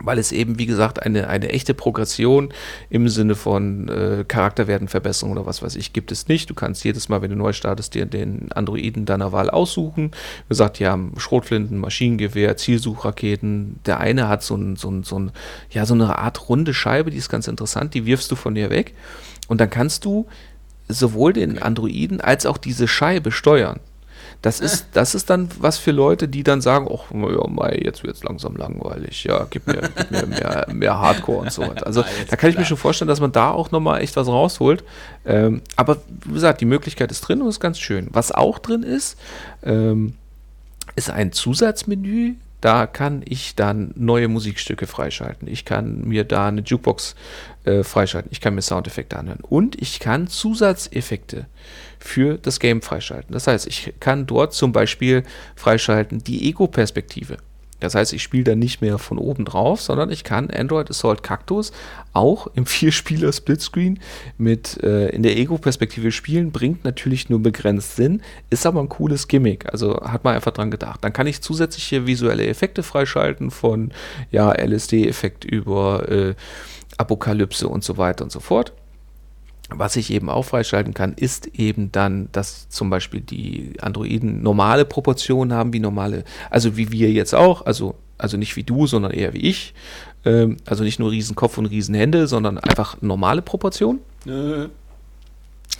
weil es eben, wie gesagt, eine, eine echte Progression im Sinne von äh, Charakterwertenverbesserung oder was weiß ich, gibt es nicht. Du kannst jedes Mal, wenn du neu startest, dir den Androiden deiner Wahl aussuchen. Wie gesagt, die haben Schrotflinten, Maschinengewehr, Zielsuchraketen. Der eine hat so, ein, so, ein, so, ein, ja, so eine Art runde Scheibe, die ist ganz interessant, die wirfst du von dir weg. Und dann kannst du sowohl den Androiden als auch diese Scheibe steuern. Das ist, das ist dann was für Leute, die dann sagen, ach, ja, Mai, jetzt wird es langsam langweilig, ja, gib mir, gib mir mehr, mehr Hardcore und so weiter. Also da kann ich mir schon vorstellen, dass man da auch nochmal echt was rausholt. Ähm, aber wie gesagt, die Möglichkeit ist drin und ist ganz schön. Was auch drin ist, ähm, ist ein Zusatzmenü, da kann ich dann neue Musikstücke freischalten. Ich kann mir da eine Jukebox äh, freischalten. Ich kann mir Soundeffekte anhören. Und ich kann Zusatzeffekte für das Game freischalten. Das heißt, ich kann dort zum Beispiel freischalten die Ego-Perspektive. Das heißt, ich spiele dann nicht mehr von oben drauf, sondern ich kann Android Assault Cactus auch im Vierspieler Splitscreen mit äh, in der Ego-Perspektive spielen, bringt natürlich nur begrenzt Sinn, ist aber ein cooles Gimmick. Also hat man einfach dran gedacht. Dann kann ich zusätzliche visuelle Effekte freischalten von ja, LSD-Effekt über äh, Apokalypse und so weiter und so fort. Was ich eben auch freischalten kann, ist eben dann, dass zum Beispiel die Androiden normale Proportionen haben, wie normale, also wie wir jetzt auch, also, also nicht wie du, sondern eher wie ich. Ähm, also nicht nur Riesenkopf und Riesenhände, sondern einfach normale Proportionen. Äh.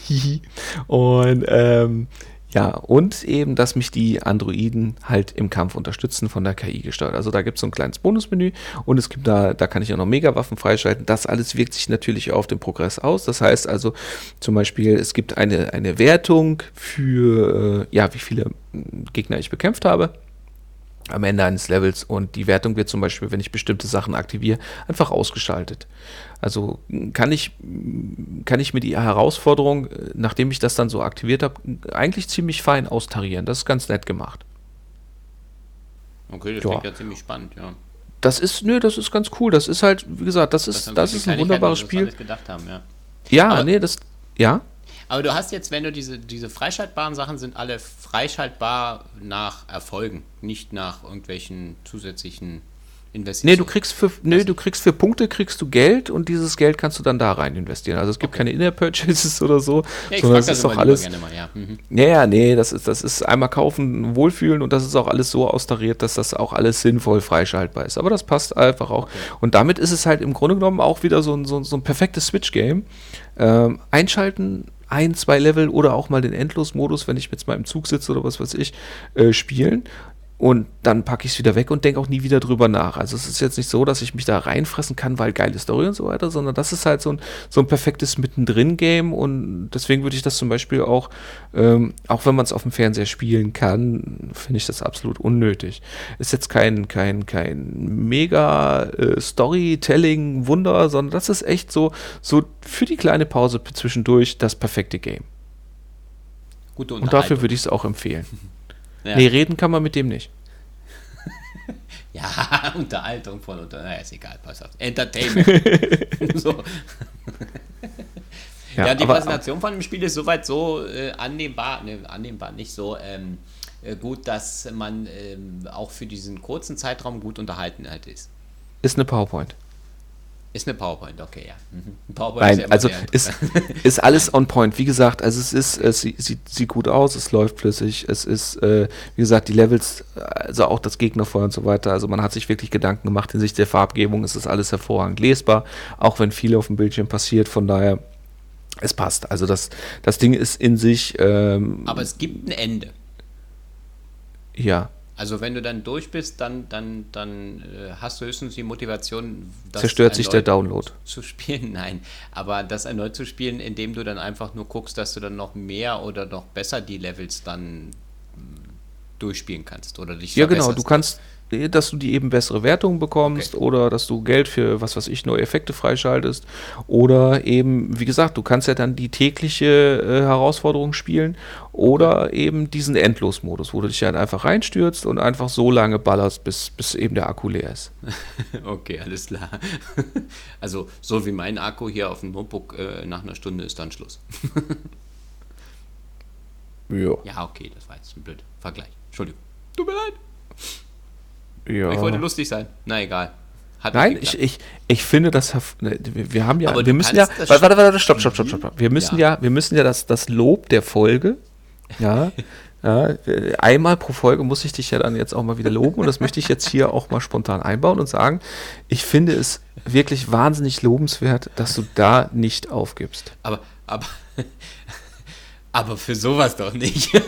und ähm, ja, und eben, dass mich die Androiden halt im Kampf unterstützen von der KI gesteuert. Also da gibt es so ein kleines Bonusmenü und es gibt da, da kann ich auch noch Megawaffen freischalten. Das alles wirkt sich natürlich auf den Progress aus. Das heißt also zum Beispiel, es gibt eine, eine Wertung für, äh, ja, wie viele Gegner ich bekämpft habe am Ende eines Levels und die Wertung wird zum Beispiel, wenn ich bestimmte Sachen aktiviere, einfach ausgeschaltet. Also kann ich, kann ich mir die Herausforderung, nachdem ich das dann so aktiviert habe, eigentlich ziemlich fein austarieren. Das ist ganz nett gemacht. Okay, das ja. klingt ja ziemlich spannend, ja. Das ist, nö, das ist ganz cool. Das ist halt, wie gesagt, das ist, das, das ist ein wunderbares Spiel. Haben, ja, ja Aber nee, das, ja. Aber du hast jetzt, wenn du diese, diese freischaltbaren Sachen sind alle freischaltbar nach Erfolgen, nicht nach irgendwelchen zusätzlichen Investitionen. Nee, du kriegst für, nee, du kriegst für Punkte kriegst du Geld und dieses Geld kannst du dann da rein investieren. Also es gibt okay. keine Inner-Purchases oder so, ja, sondern es ist doch alles. Mal, ja. Mhm. ja, nee, das ist, das ist einmal kaufen, wohlfühlen und das ist auch alles so austariert, dass das auch alles sinnvoll freischaltbar ist. Aber das passt einfach auch. Okay. Und damit ist es halt im Grunde genommen auch wieder so ein, so, so ein perfektes Switch-Game. Ähm, einschalten, ein, zwei Level oder auch mal den Endlos-Modus, wenn ich jetzt mal im Zug sitze oder was weiß ich, äh, spielen. Und dann packe ich es wieder weg und denke auch nie wieder drüber nach. Also es ist jetzt nicht so, dass ich mich da reinfressen kann, weil geile Story und so weiter, sondern das ist halt so ein, so ein perfektes Mittendrin-Game und deswegen würde ich das zum Beispiel auch, ähm, auch wenn man es auf dem Fernseher spielen kann, finde ich das absolut unnötig. Ist jetzt kein, kein, kein mega äh, Storytelling-Wunder, sondern das ist echt so, so für die kleine Pause zwischendurch das perfekte Game. Und dafür würde ich es auch empfehlen. Ja. Nee, reden kann man mit dem nicht. ja, Unterhaltung von Unter. Naja, ist egal, pass auf. Entertainment. so. Ja, ja, die aber, Präsentation von dem Spiel ist soweit so äh, annehmbar, ne, annehmbar, nicht so ähm, äh, gut, dass man ähm, auch für diesen kurzen Zeitraum gut unterhalten halt ist. Ist eine PowerPoint. Ist eine PowerPoint, okay, ja. Mhm. PowerPoint Nein, ist also ist, ist alles on point. Wie gesagt, also es ist, es sieht, sieht gut aus, es läuft flüssig, es ist, äh, wie gesagt, die Levels, also auch das Gegnerfeuer und so weiter. Also man hat sich wirklich Gedanken gemacht hinsichtlich der Farbgebung, es ist alles hervorragend lesbar, auch wenn viel auf dem Bildschirm passiert. Von daher, es passt. Also das, das Ding ist in sich. Ähm, Aber es gibt ein Ende. Ja. Also wenn du dann durch bist, dann, dann, dann äh, hast du höchstens die Motivation, zerstört sich der Download zu spielen. Nein, aber das erneut zu spielen, indem du dann einfach nur guckst, dass du dann noch mehr oder noch besser die Levels dann hm, durchspielen kannst oder dich Ja, genau. Du kannst dass du die eben bessere Wertungen bekommst okay. oder dass du Geld für was weiß ich, neue Effekte freischaltest oder eben, wie gesagt, du kannst ja dann die tägliche äh, Herausforderung spielen oder eben diesen Endlosmodus, wo du dich halt einfach reinstürzt und einfach so lange ballerst, bis, bis eben der Akku leer ist. okay, alles klar. Also so wie mein Akku hier auf dem Notebook äh, nach einer Stunde ist dann Schluss. ja. Ja, okay, das war jetzt ein blöder Vergleich. Entschuldigung. Tut mir leid. Ja. Ich wollte lustig sein. Na egal. Hat Nein, ich, ich, ich finde, das ne, wir haben ja, Aber wir müssen ja, warte, warte, warte, stopp, stopp, stopp, stopp. Wir müssen ja, ja wir müssen ja das, das Lob der Folge, ja, ja, einmal pro Folge muss ich dich ja dann jetzt auch mal wieder loben und das möchte ich jetzt hier auch mal spontan einbauen und sagen, ich finde es wirklich wahnsinnig lobenswert, dass du da nicht aufgibst. Aber, aber, aber für sowas doch nicht.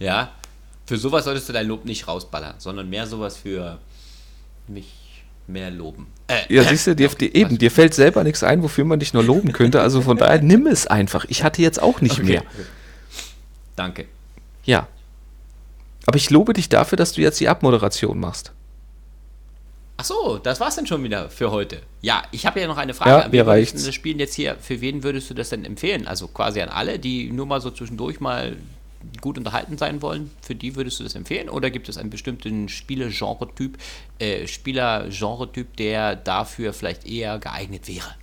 ja, für sowas solltest du dein Lob nicht rausballern, sondern mehr sowas für mich mehr loben. Äh, ja, siehst du, dir, dir, eben, dir fällt selber nichts ein, wofür man dich nur loben könnte. Also von daher nimm es einfach. Ich hatte jetzt auch nicht okay. mehr. Danke. Ja. Aber ich lobe dich dafür, dass du jetzt die Abmoderation machst. Ach so, das war's denn schon wieder für heute. Ja, ich habe ja noch eine Frage. Ja, mir reicht's. Das Spielen jetzt hier, für wen würdest du das denn empfehlen? Also quasi an alle, die nur mal so zwischendurch mal gut unterhalten sein wollen, für die würdest du das empfehlen? Oder gibt es einen bestimmten Spiele-Genre-Typ, äh, Spieler-Genre-Typ, der dafür vielleicht eher geeignet wäre?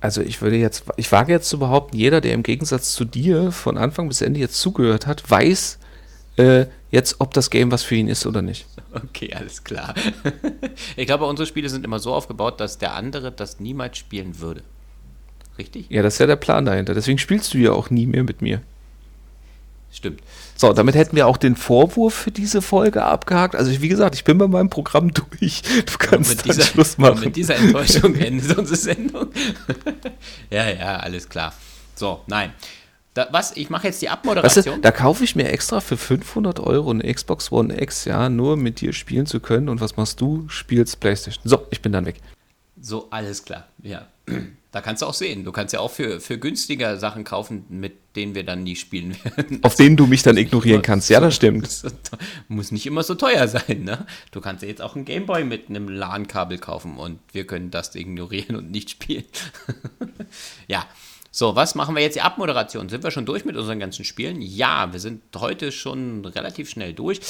Also ich würde jetzt, ich wage jetzt zu behaupten, jeder, der im Gegensatz zu dir von Anfang bis Ende jetzt zugehört hat, weiß äh, jetzt, ob das Game was für ihn ist oder nicht. Okay, alles klar. ich glaube, unsere Spiele sind immer so aufgebaut, dass der andere das niemals spielen würde. Richtig? Ja, das ist ja der Plan dahinter. Deswegen spielst du ja auch nie mehr mit mir. Stimmt. So, damit hätten wir auch den Vorwurf für diese Folge abgehakt. Also wie gesagt, ich bin bei meinem Programm durch. Du kannst mit dieser, Schluss machen. Mit dieser Enttäuschung endet unsere Sendung. ja, ja, alles klar. So, nein. Da, was? Ich mache jetzt die Abmoderation. Weißt du, da kaufe ich mir extra für 500 Euro eine Xbox One X, ja, nur mit dir spielen zu können. Und was machst du? Spielst Playstation. So, ich bin dann weg. So, alles klar. Ja. Da kannst du auch sehen. Du kannst ja auch für, für günstiger Sachen kaufen, mit denen wir dann nie spielen werden. Auf denen du mich dann ignorieren kannst. Ja, das stimmt. Muss nicht immer so teuer sein, ne? Du kannst ja jetzt auch einen Gameboy mit einem LAN-Kabel kaufen und wir können das ignorieren und nicht spielen. ja. So, was machen wir jetzt die Abmoderation? Sind wir schon durch mit unseren ganzen Spielen? Ja, wir sind heute schon relativ schnell durch.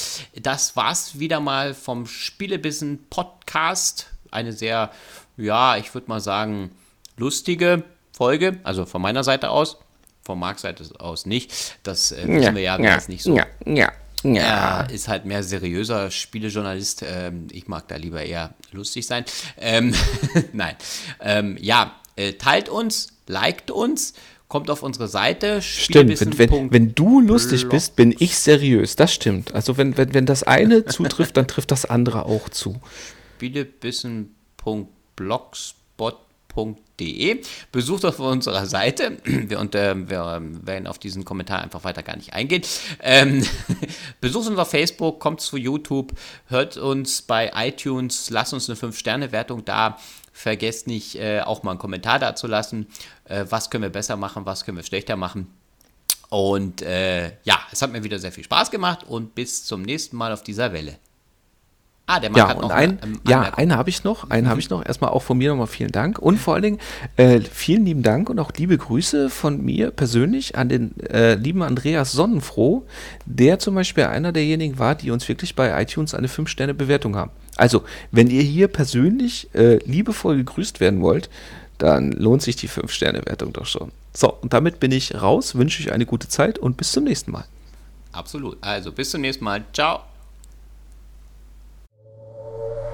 Das war's wieder mal vom Spielebissen Podcast. Eine sehr, ja, ich würde mal sagen, lustige Folge, also von meiner Seite aus, von Marks Seite aus nicht. Das äh, wissen ja, wir ja, ja ist nicht so. Ja, ja. Ja. Er ist halt mehr seriöser Spielejournalist. Ähm, ich mag da lieber eher lustig sein. Ähm, nein. Ähm, ja, äh, teilt uns, liked uns, kommt auf unsere Seite. Stimmt, wenn, wenn, wenn du lustig bist, bin ich seriös. Das stimmt. Also wenn, wenn, wenn das eine zutrifft, dann trifft das andere auch zu. Spielebissen.blogspot.de spielewissen.de. Besucht auf unserer Seite. Wir, und, äh, wir werden auf diesen Kommentar einfach weiter gar nicht eingehen. Ähm, besucht uns auf Facebook, kommt zu YouTube, hört uns bei iTunes, lasst uns eine 5-Sterne-Wertung da. Vergesst nicht, äh, auch mal einen Kommentar da zu lassen. Äh, was können wir besser machen, was können wir schlechter machen. Und äh, ja, es hat mir wieder sehr viel Spaß gemacht und bis zum nächsten Mal auf dieser Welle. Ah, der Marc ja, hat noch ein, eine, Ja, eine habe ich noch. Einen mhm. habe ich noch. Erstmal auch von mir nochmal vielen Dank. Und vor allen Dingen äh, vielen lieben Dank und auch liebe Grüße von mir persönlich an den äh, lieben Andreas Sonnenfroh, der zum Beispiel einer derjenigen war, die uns wirklich bei iTunes eine 5-Sterne-Bewertung haben. Also, wenn ihr hier persönlich äh, liebevoll gegrüßt werden wollt, dann lohnt sich die 5-Sterne-Wertung doch schon. So, und damit bin ich raus, wünsche euch eine gute Zeit und bis zum nächsten Mal. Absolut. Also, bis zum nächsten Mal. Ciao. Thank you.